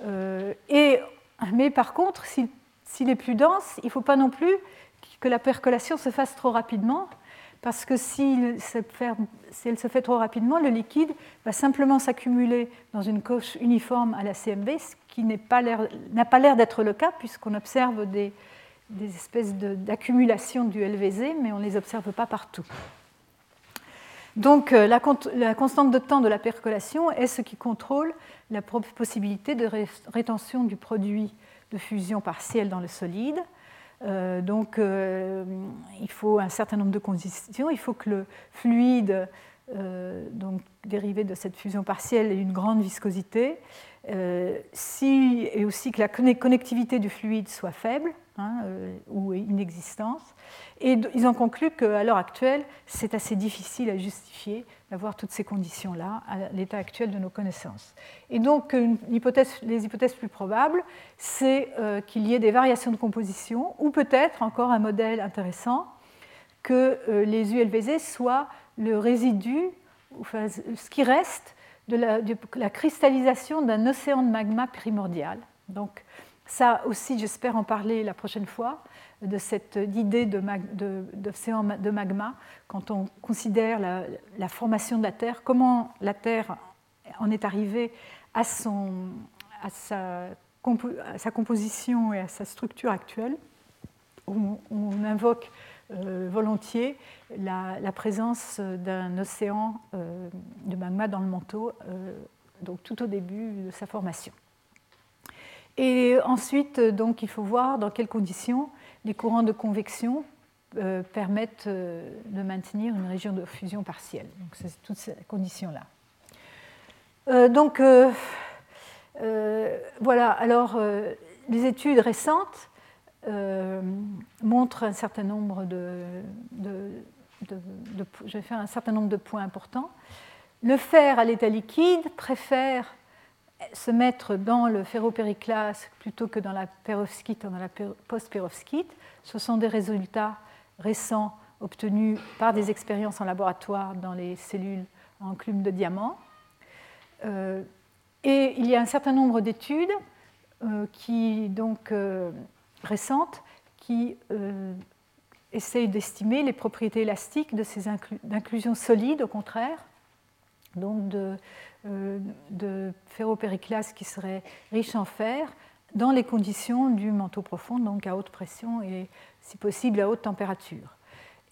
mais par contre, s'il est plus dense, il ne faut pas non plus que la percolation se fasse trop rapidement, parce que si, elle se fait trop rapidement, le liquide va simplement s'accumuler dans une couche uniforme à la CMB, ce qui n'a pas l'air d'être le cas, puisqu'on observe des, espèces d'accumulation du LVZ, mais on ne les observe pas partout. Donc euh, la, constante de temps de la percolation est ce qui contrôle la possibilité de rétention du produit de fusion partielle dans le solide. Euh, donc euh, il faut un certain nombre de conditions. Il faut que le fluide donc, dérivé de cette fusion partielle ait une grande viscosité. si, et aussi que la connectivité du fluide soit faible hein, ou inexistante. Et ils ont conclu qu'à l'heure actuelle, c'est assez difficile à justifier d'avoir toutes ces conditions-là à l'état actuel de nos connaissances. Et donc, les hypothèses plus probables, c'est euh, qu'il y ait des variations de composition, ou peut-être encore un modèle intéressant, que euh, les ULVZ soient le résidu, enfin, ce qui reste de la, de la cristallisation d'un océan de magma primordial. Donc, ça aussi, j'espère en parler la prochaine fois de cette idée d'océan de, magma quand on considère la, formation de la Terre, comment la Terre en est arrivée à, sa, composition et à sa structure actuelle. On, invoque euh, volontiers la, présence d'un océan euh, de magma dans le manteau, euh, donc tout au début de sa formation. Et ensuite, donc, il faut voir dans quelles conditions les courants de convection euh, permettent euh, de maintenir une région de fusion partielle. Donc, c'est toutes ces conditions-là. Euh, donc, voilà, alors, les études récentes montrent un certain nombre de, Je vais faire un certain nombre de points importants. Le fer à l'état liquide préfère se mettre dans le ferropériclase plutôt que dans la perovskite ou dans la post-perovskite. Ce sont des résultats récents obtenus par des expériences en laboratoire dans les cellules en enclume de diamant. Euh, et il y a un certain nombre d'études euh, euh, récentes qui essayent d'estimer les propriétés élastiques de ces inclusions solides, au contraire, donc de de ferropériclase qui serait riche en fer dans les conditions du manteau profond, donc à haute pression et si possible à haute température.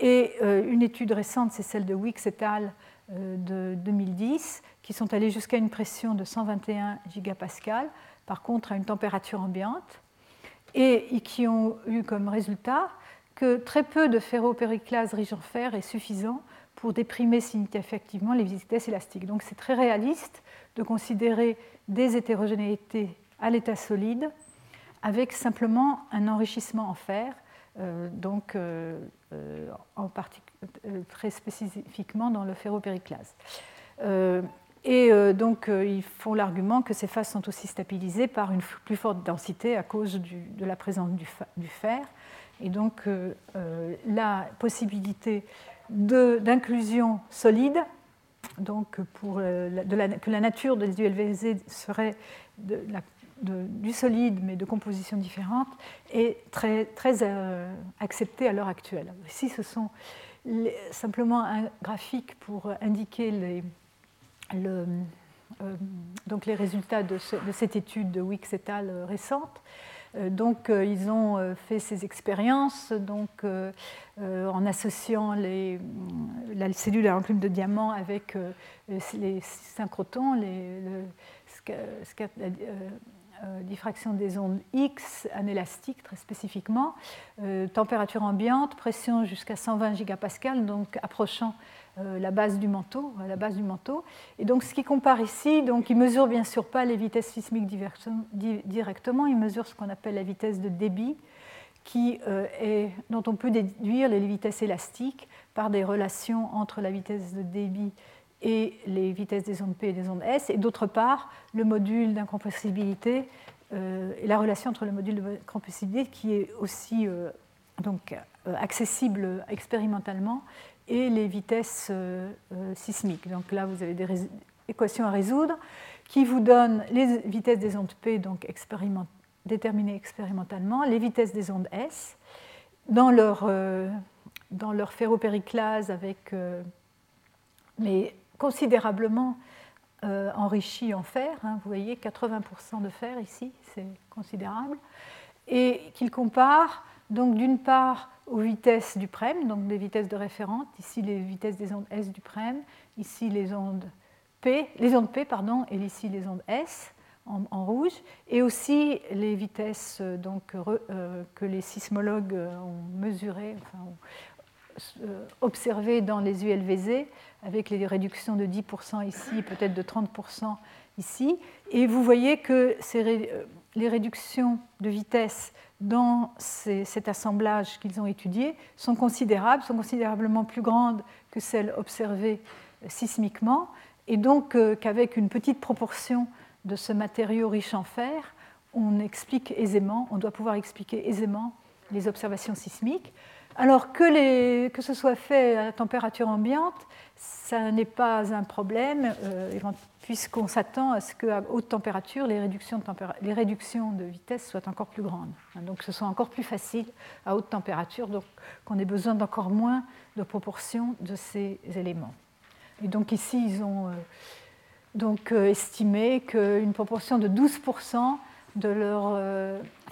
Et euh, une étude récente, c'est celle de Wicks et al. Euh, de 2010, qui sont allés jusqu'à une pression de 121 gigapascal, par contre à une température ambiante, et qui ont eu comme résultat que très peu de ferropériclase riche en fer est suffisant pour déprimer significativement les vitesses élastiques. Donc c'est très réaliste de considérer des hétérogénéités à l'état solide avec simplement un enrichissement en fer, euh, donc euh, euh, très spécifiquement dans le ferropériclase. et donc ils font l'argument que ces phases sont aussi stabilisées par une plus forte densité à cause de la présence du, du, fer. Et donc la possibilité d'inclusion solide, donc euh, que la nature des ULVZ serait du solide mais de composition différente, est très, euh, acceptée à l'heure actuelle. Ici, ce sont simplement un graphique pour indiquer les, le, euh, donc les résultats de, cette étude de Wicks et al. récente. Euh, donc, euh, ils ont euh, fait ces expériences donc, en associant la cellule à enclume de diamant avec les synchrotons, les, diffraction des ondes X anélastiques très spécifiquement, température ambiante, pression jusqu'à 120 gigapascal, donc approchant la base du manteau, la base du manteau. Et donc ce qui compare ici, donc il mesure bien sûr pas les vitesses sismiques directement, il mesure ce qu'on appelle la vitesse de débit, qui est, dont on peut déduire les vitesses élastiques par des relations entre la vitesse de débit et les vitesses des ondes P et des ondes S, et d'autre part le module d'incompressibilité euh, et la relation entre le module d'incompressibilité qui est aussi euh, donc, euh, accessible expérimentalement et les vitesses sismiques. Donc là, vous avez des équations à résoudre qui vous donnent les vitesses des ondes P donc déterminées expérimentalement, les vitesses des ondes S dans leur dans leur ferropériclase euh, mais considérablement euh, enrichi en fer. Hein, vous voyez, 80% de fer ici, c'est considérable. Et qu'ils comparent donc d'une part aux vitesses du prème, donc des vitesses de référence, ici les vitesses des ondes S du prème, ici les ondes P, les ondes P pardon, et ici les ondes S en, rouge, et aussi les vitesses donc, euh, que les sismologues ont mesurées, enfin, euh, observé dans les ULVZ, avec les réductions de 10% ici, peut-être de 30% ici. Et vous voyez que euh, les réductions de vitesse dans cet assemblage qu'ils ont étudié sont considérables, sont considérablement plus grandes que celles observées euh, sismiquement, et donc qu'avec une petite proportion de ce matériau riche en fer, on explique aisément, on doit pouvoir expliquer aisément les observations sismiques. Alors que, ce soit fait à température ambiante, ça n'est pas un problème, euh, puisqu'on s'attend à ce qu'à haute température, les réductions de, vitesse soient encore plus grandes. Hein, donc ce soit encore plus facile à haute température, donc qu'on ait besoin d'encore moins de proportion de ces éléments. Et donc ici, ils ont euh, donc, euh, estimé qu'une proportion de 12% de leur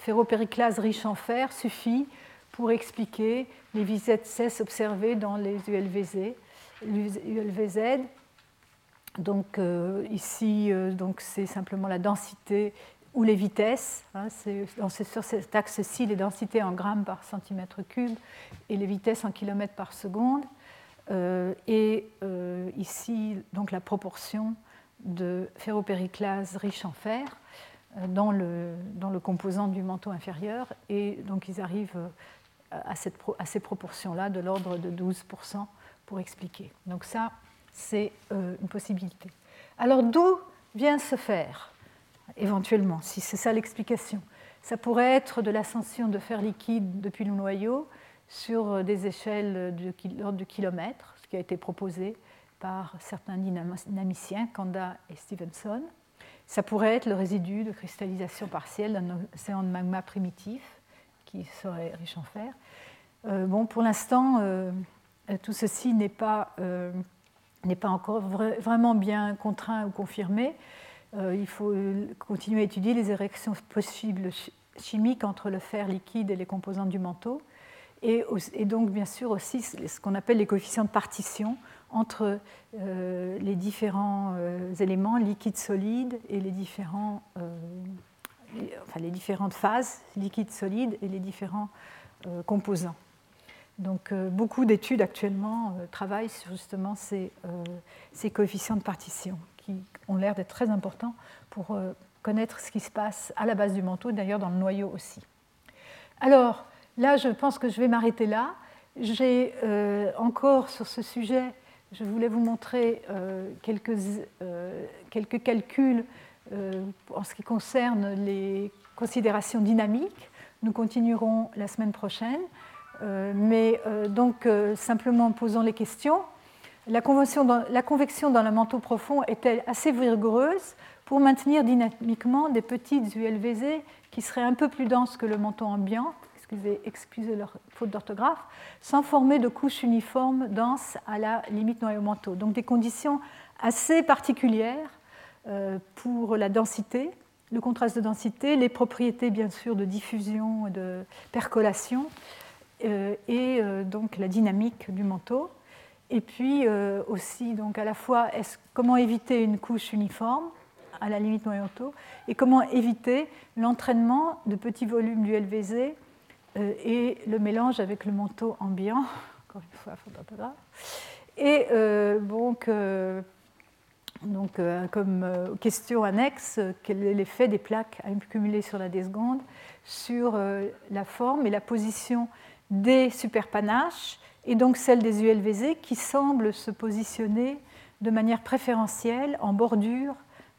ferropériclase riche en fer suffit pour expliquer les vitesses observées dans les ULVZ. ULVZ. Donc euh, ici, euh, c'est simplement la densité ou les vitesses. Hein, c'est, sur cet axe-ci, les densités en grammes par centimètre cube et les vitesses en kilomètres par seconde. Euh, et ici, donc la proportion de ferropériclase riche en fer dans le, dans le composant du manteau inférieur. Et donc ils arrivent à, ces proportions-là, de l'ordre de 12% expliquer. Donc ça, c'est euh, une possibilité. Alors d'où vient ce fer, éventuellement, si c'est ça l'explication? Ça pourrait être de l'ascension de fer liquide depuis le noyau sur euh, des échelles de l'ordre du kilomètre, ce qui a été proposé par certains dynamiciens, Kanda et Stevenson. Ça pourrait être le résidu de cristallisation partielle d'un océan de magma primitif qui serait riche en fer. Euh, bon, pour l'instant, tout ceci n'est pas, euh, encore vraiment bien contraint ou confirmé. il faut continuer à étudier les érections possibles chimiques entre le fer liquide et les composants du manteau. Et, donc, bien sûr, aussi ce qu'on appelle les coefficients de partition entre les différents éléments liquides-solides et les les différentes phases, liquide, solide, et les différents euh, composants. Donc euh, beaucoup d'études actuellement euh, travaillent sur justement ces, ces, coefficients de partition qui ont l'air d'être très importants pour connaître ce qui se passe à la base du manteau, d'ailleurs dans le noyau aussi. Alors là, je pense que je vais m'arrêter là. J'ai encore sur ce sujet, je voulais vous montrer quelques, quelques calculs euh, en ce qui concerne les considérations dynamiques. Nous continuerons la semaine prochaine, euh, mais euh, donc simplement posons les questions. La, convection dans le manteau profond est-elle assez vigoureuse pour maintenir dynamiquement des petites ULVZ qui seraient un peu plus denses que le manteau ambiant, excusez, excusez leur faute d'orthographe, sans former de couches uniformes denses à la limite noyau-manteau. Donc des conditions assez particulières euh, pour la densité, le contraste de densité, les propriétés bien sûr de diffusion de percolation, euh, et euh, donc la dynamique du manteau. Et puis aussi donc à la fois comment éviter une couche uniforme à la limite noyau et comment éviter l'entraînement de petits volumes du LVZ euh, et le mélange avec le manteau ambiant. Encore une fois, Et donc, donc comme question annexe, quel est l'effet des plaques accumulées sur la desgonde sur la forme et la position des superpanaches et donc celle des ULVZ qui semblent se positionner de manière préférentielle en bordure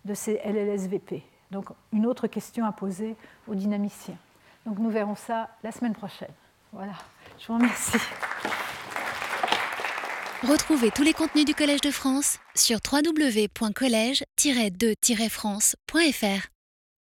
de ces LLSVP. Donc une autre question à poser aux dynamiciens. Donc nous verrons ça la semaine prochaine. Voilà, je vous remercie. Retrouvez tous les contenus du Collège de France sur www.colège-2-france.fr.